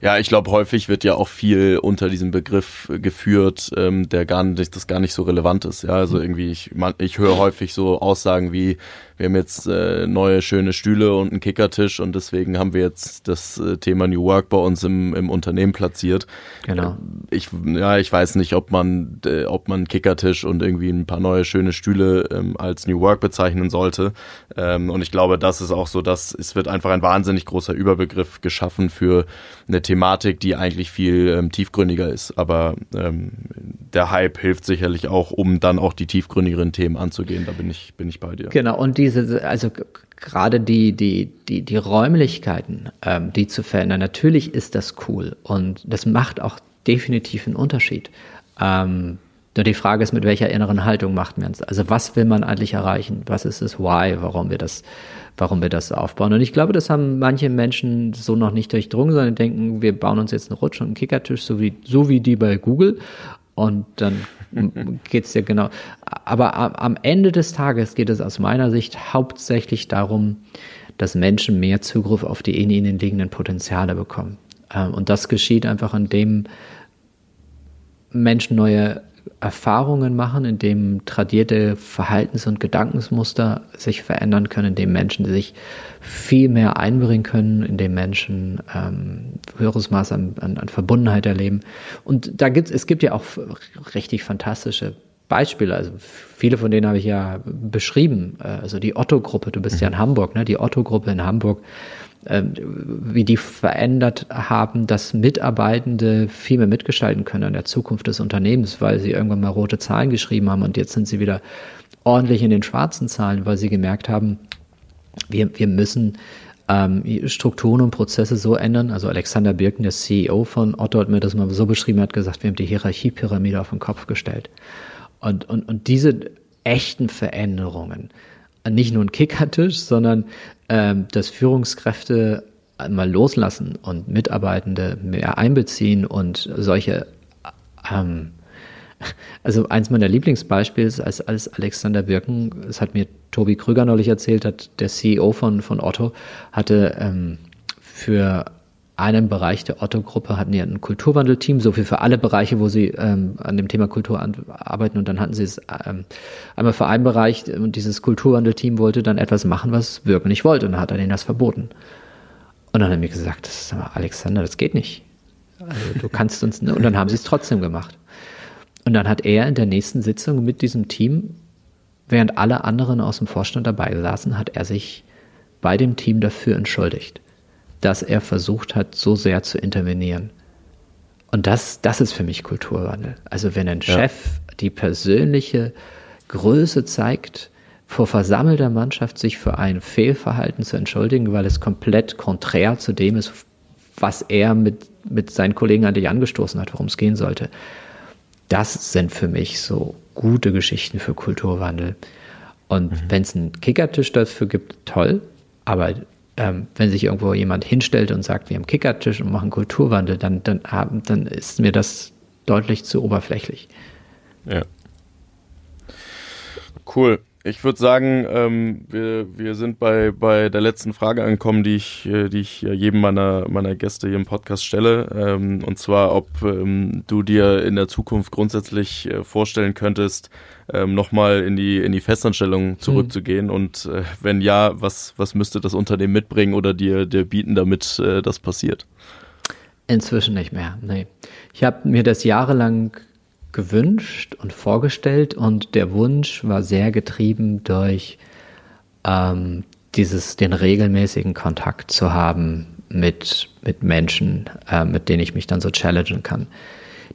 Ja, ich glaube, häufig wird ja auch viel unter diesem Begriff geführt, ähm, der gar nicht, das gar nicht so relevant ist. Ja, also mhm. irgendwie, ich, man, ich höre häufig so Aussagen wie, wir haben jetzt äh, neue schöne Stühle und einen Kickertisch und deswegen haben wir jetzt das äh, Thema New Work bei uns im, im Unternehmen platziert. Genau. Äh, ich, ja, ich weiß nicht, ob man, äh, ob man Kickertisch und irgendwie ein paar neue schöne Stühle ähm, als New Work bezeichnen sollte. Ähm, und ich glaube, das ist auch so, dass es wird einfach ein wahnsinnig großer Überbegriff geschaffen für eine Thematik, die eigentlich viel ähm, tiefgründiger ist. Aber ähm, der Hype hilft sicherlich auch, um dann auch die tiefgründigeren Themen anzugehen. Da bin ich, bin ich bei dir. Genau. Und die diese, also gerade die, die, die, die Räumlichkeiten, ähm, die zu verändern, natürlich ist das cool und das macht auch definitiv einen Unterschied. Ähm, nur die Frage ist, mit welcher inneren Haltung macht man es? Also was will man eigentlich erreichen? Was ist das Why, warum wir das, warum wir das aufbauen? Und ich glaube, das haben manche Menschen so noch nicht durchdrungen, sondern denken, wir bauen uns jetzt einen Rutsch und einen Kickertisch, so wie, so wie die bei Google. Und dann geht es dir genau. Aber am Ende des Tages geht es aus meiner Sicht hauptsächlich darum, dass Menschen mehr Zugriff auf die in ihnen liegenden Potenziale bekommen. Ähm, und das geschieht einfach, indem Menschen neue Erfahrungen machen, in dem tradierte Verhaltens- und Gedankensmuster sich verändern können, in dem Menschen sich viel mehr einbringen können, in dem Menschen ähm, höheres Maß an, an, an Verbundenheit erleben. Und da gibt es gibt ja auch richtig fantastische Beispiele, also viele von denen habe ich ja beschrieben. Äh, also die Otto-Gruppe, du bist ja in Hamburg, ne? Die Otto-Gruppe in Hamburg wie die verändert haben, dass Mitarbeitende viel mehr mitgestalten können an der Zukunft des Unternehmens, weil sie irgendwann mal rote Zahlen geschrieben haben und jetzt sind sie wieder ordentlich in den schwarzen Zahlen, weil sie gemerkt haben, wir, wir müssen ähm, Strukturen und Prozesse so ändern. Also Alexander Birken, der CEO von Otto, hat mir das mal so beschrieben, hat gesagt, wir haben die Hierarchiepyramide auf den Kopf gestellt. Und, und, und diese echten Veränderungen, nicht nur ein Kickertisch, sondern dass Führungskräfte mal loslassen und Mitarbeitende mehr einbeziehen und solche ähm, also eins meiner Lieblingsbeispiele ist, als, als Alexander Birken, das hat mir Tobi Krüger neulich erzählt, hat der CEO von, von Otto, hatte ähm, für einen Bereich der Otto-Gruppe hatten die ein Kulturwandelteam, so viel für alle Bereiche, wo sie ähm, an dem Thema Kultur an, arbeiten. Und dann hatten sie es ähm, einmal für einen Bereich und dieses Kulturwandelteam wollte dann etwas machen, was Birken nicht wollte. Und dann hat er denen das verboten. Und dann hat er mir gesagt, das ist aber Alexander, das geht nicht. Also du kannst uns, ne? und dann haben sie es trotzdem gemacht. Und dann hat er in der nächsten Sitzung mit diesem Team, während alle anderen aus dem Vorstand dabei saßen, hat er sich bei dem Team dafür entschuldigt dass er versucht hat, so sehr zu intervenieren. Und das, das ist für mich Kulturwandel. Also wenn ein ja. Chef die persönliche Größe zeigt, vor versammelter Mannschaft sich für ein Fehlverhalten zu entschuldigen, weil es komplett konträr zu dem ist, was er mit, mit seinen Kollegen an dich angestoßen hat, worum es gehen sollte. Das sind für mich so gute Geschichten für Kulturwandel. Und mhm. wenn es einen Kickertisch dafür gibt, toll. Aber ähm, wenn sich irgendwo jemand hinstellt und sagt, wir haben Kickertisch und machen Kulturwandel, dann, dann, dann ist mir das deutlich zu oberflächlich. Ja. Cool. Ich würde sagen, ähm, wir, wir sind bei, bei der letzten Frage angekommen, die ich, äh, die ich jedem meiner, meiner Gäste hier im Podcast stelle. Ähm, und zwar, ob ähm, du dir in der Zukunft grundsätzlich äh, vorstellen könntest, ähm, nochmal in die, in die Festanstellung hm. zurückzugehen. Mhm. Und äh, wenn ja, was, was müsste das Unternehmen mitbringen oder dir, dir bieten, damit äh, das passiert? Inzwischen nicht mehr, nee. Ich habe mir das jahrelang gewünscht und vorgestellt und der Wunsch war sehr getrieben durch ähm, dieses, den regelmäßigen Kontakt zu haben mit, mit Menschen, äh, mit denen ich mich dann so challengen kann.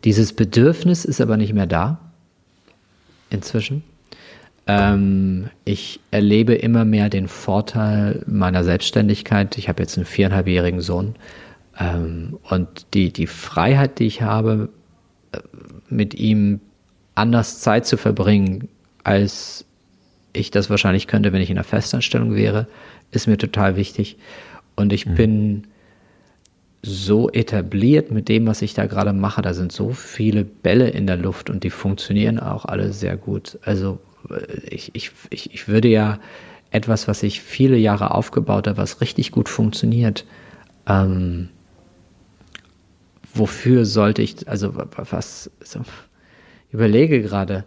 Dieses Bedürfnis ist aber nicht mehr da inzwischen. Ähm, ich erlebe immer mehr den Vorteil meiner Selbstständigkeit. Ich habe jetzt einen viereinhalbjährigen Sohn ähm, und die, die Freiheit, die ich habe, äh, mit ihm anders Zeit zu verbringen, als ich das wahrscheinlich könnte, wenn ich in einer Festanstellung wäre, ist mir total wichtig. Und ich mhm. bin so etabliert mit dem, was ich da gerade mache. Da sind so viele Bälle in der Luft und die funktionieren auch alle sehr gut. Also äh, ich, ich, ich, ich würde ja etwas, was ich viele Jahre aufgebaut habe, was richtig gut funktioniert, ähm, wofür sollte ich, also was, so, ich überlege gerade.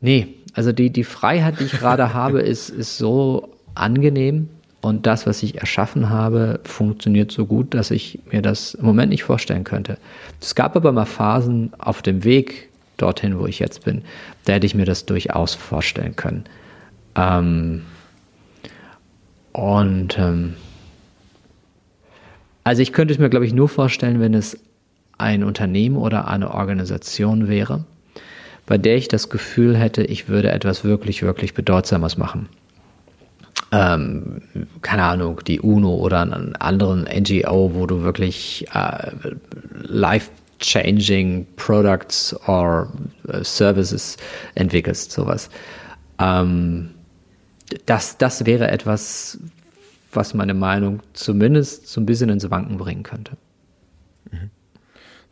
Nee, also die, die Freiheit, die ich gerade habe, ist, ist so angenehm und das, was ich erschaffen habe, funktioniert so gut, dass ich mir das im Moment nicht vorstellen könnte. Es gab aber mal Phasen auf dem Weg dorthin, wo ich jetzt bin, da hätte ich mir das durchaus vorstellen können. Ähm, und ähm, also ich könnte es mir, glaube ich, nur vorstellen, wenn es ein Unternehmen oder eine Organisation wäre, bei der ich das Gefühl hätte, ich würde etwas wirklich, wirklich Bedeutsames machen. Ähm, keine Ahnung, die UNO oder einen anderen NGO, wo du wirklich äh, life-changing Products or uh, Services entwickelst, sowas. Ähm, das, das wäre etwas, was meine Meinung zumindest so ein bisschen ins Wanken bringen könnte.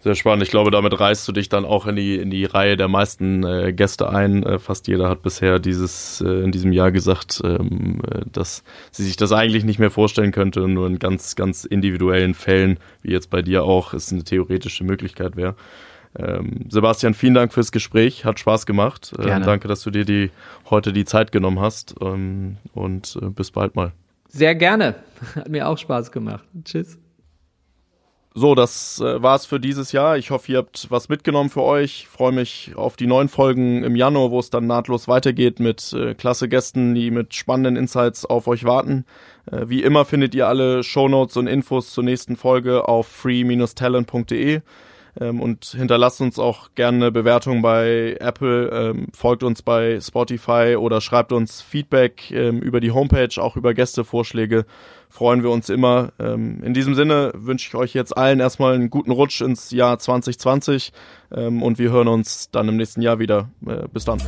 Sehr spannend. Ich glaube, damit reißt du dich dann auch in die, in die Reihe der meisten äh, Gäste ein. Äh, fast jeder hat bisher dieses, äh, in diesem Jahr gesagt, ähm, äh, dass sie sich das eigentlich nicht mehr vorstellen könnte, nur in ganz, ganz individuellen Fällen, wie jetzt bei dir auch, es eine theoretische Möglichkeit wäre. Ähm, Sebastian, vielen Dank fürs Gespräch, hat Spaß gemacht. Ähm, danke, dass du dir die, heute die Zeit genommen hast ähm, und äh, bis bald mal. Sehr gerne. Hat mir auch Spaß gemacht. Tschüss. So, das äh, war's für dieses Jahr. Ich hoffe, ihr habt was mitgenommen für euch. Ich freue mich auf die neuen Folgen im Januar, wo es dann nahtlos weitergeht mit äh, klasse Gästen, die mit spannenden Insights auf euch warten. Äh, wie immer findet ihr alle Shownotes und Infos zur nächsten Folge auf free-talent.de ähm, und hinterlasst uns auch gerne eine Bewertung bei Apple, ähm, folgt uns bei Spotify oder schreibt uns Feedback ähm, über die Homepage, auch über Gästevorschläge. Freuen wir uns immer. Ähm, in diesem Sinne wünsche ich euch jetzt allen erstmal einen guten Rutsch ins Jahr 2020 ähm, und wir hören uns dann im nächsten Jahr wieder. Äh, bis dann.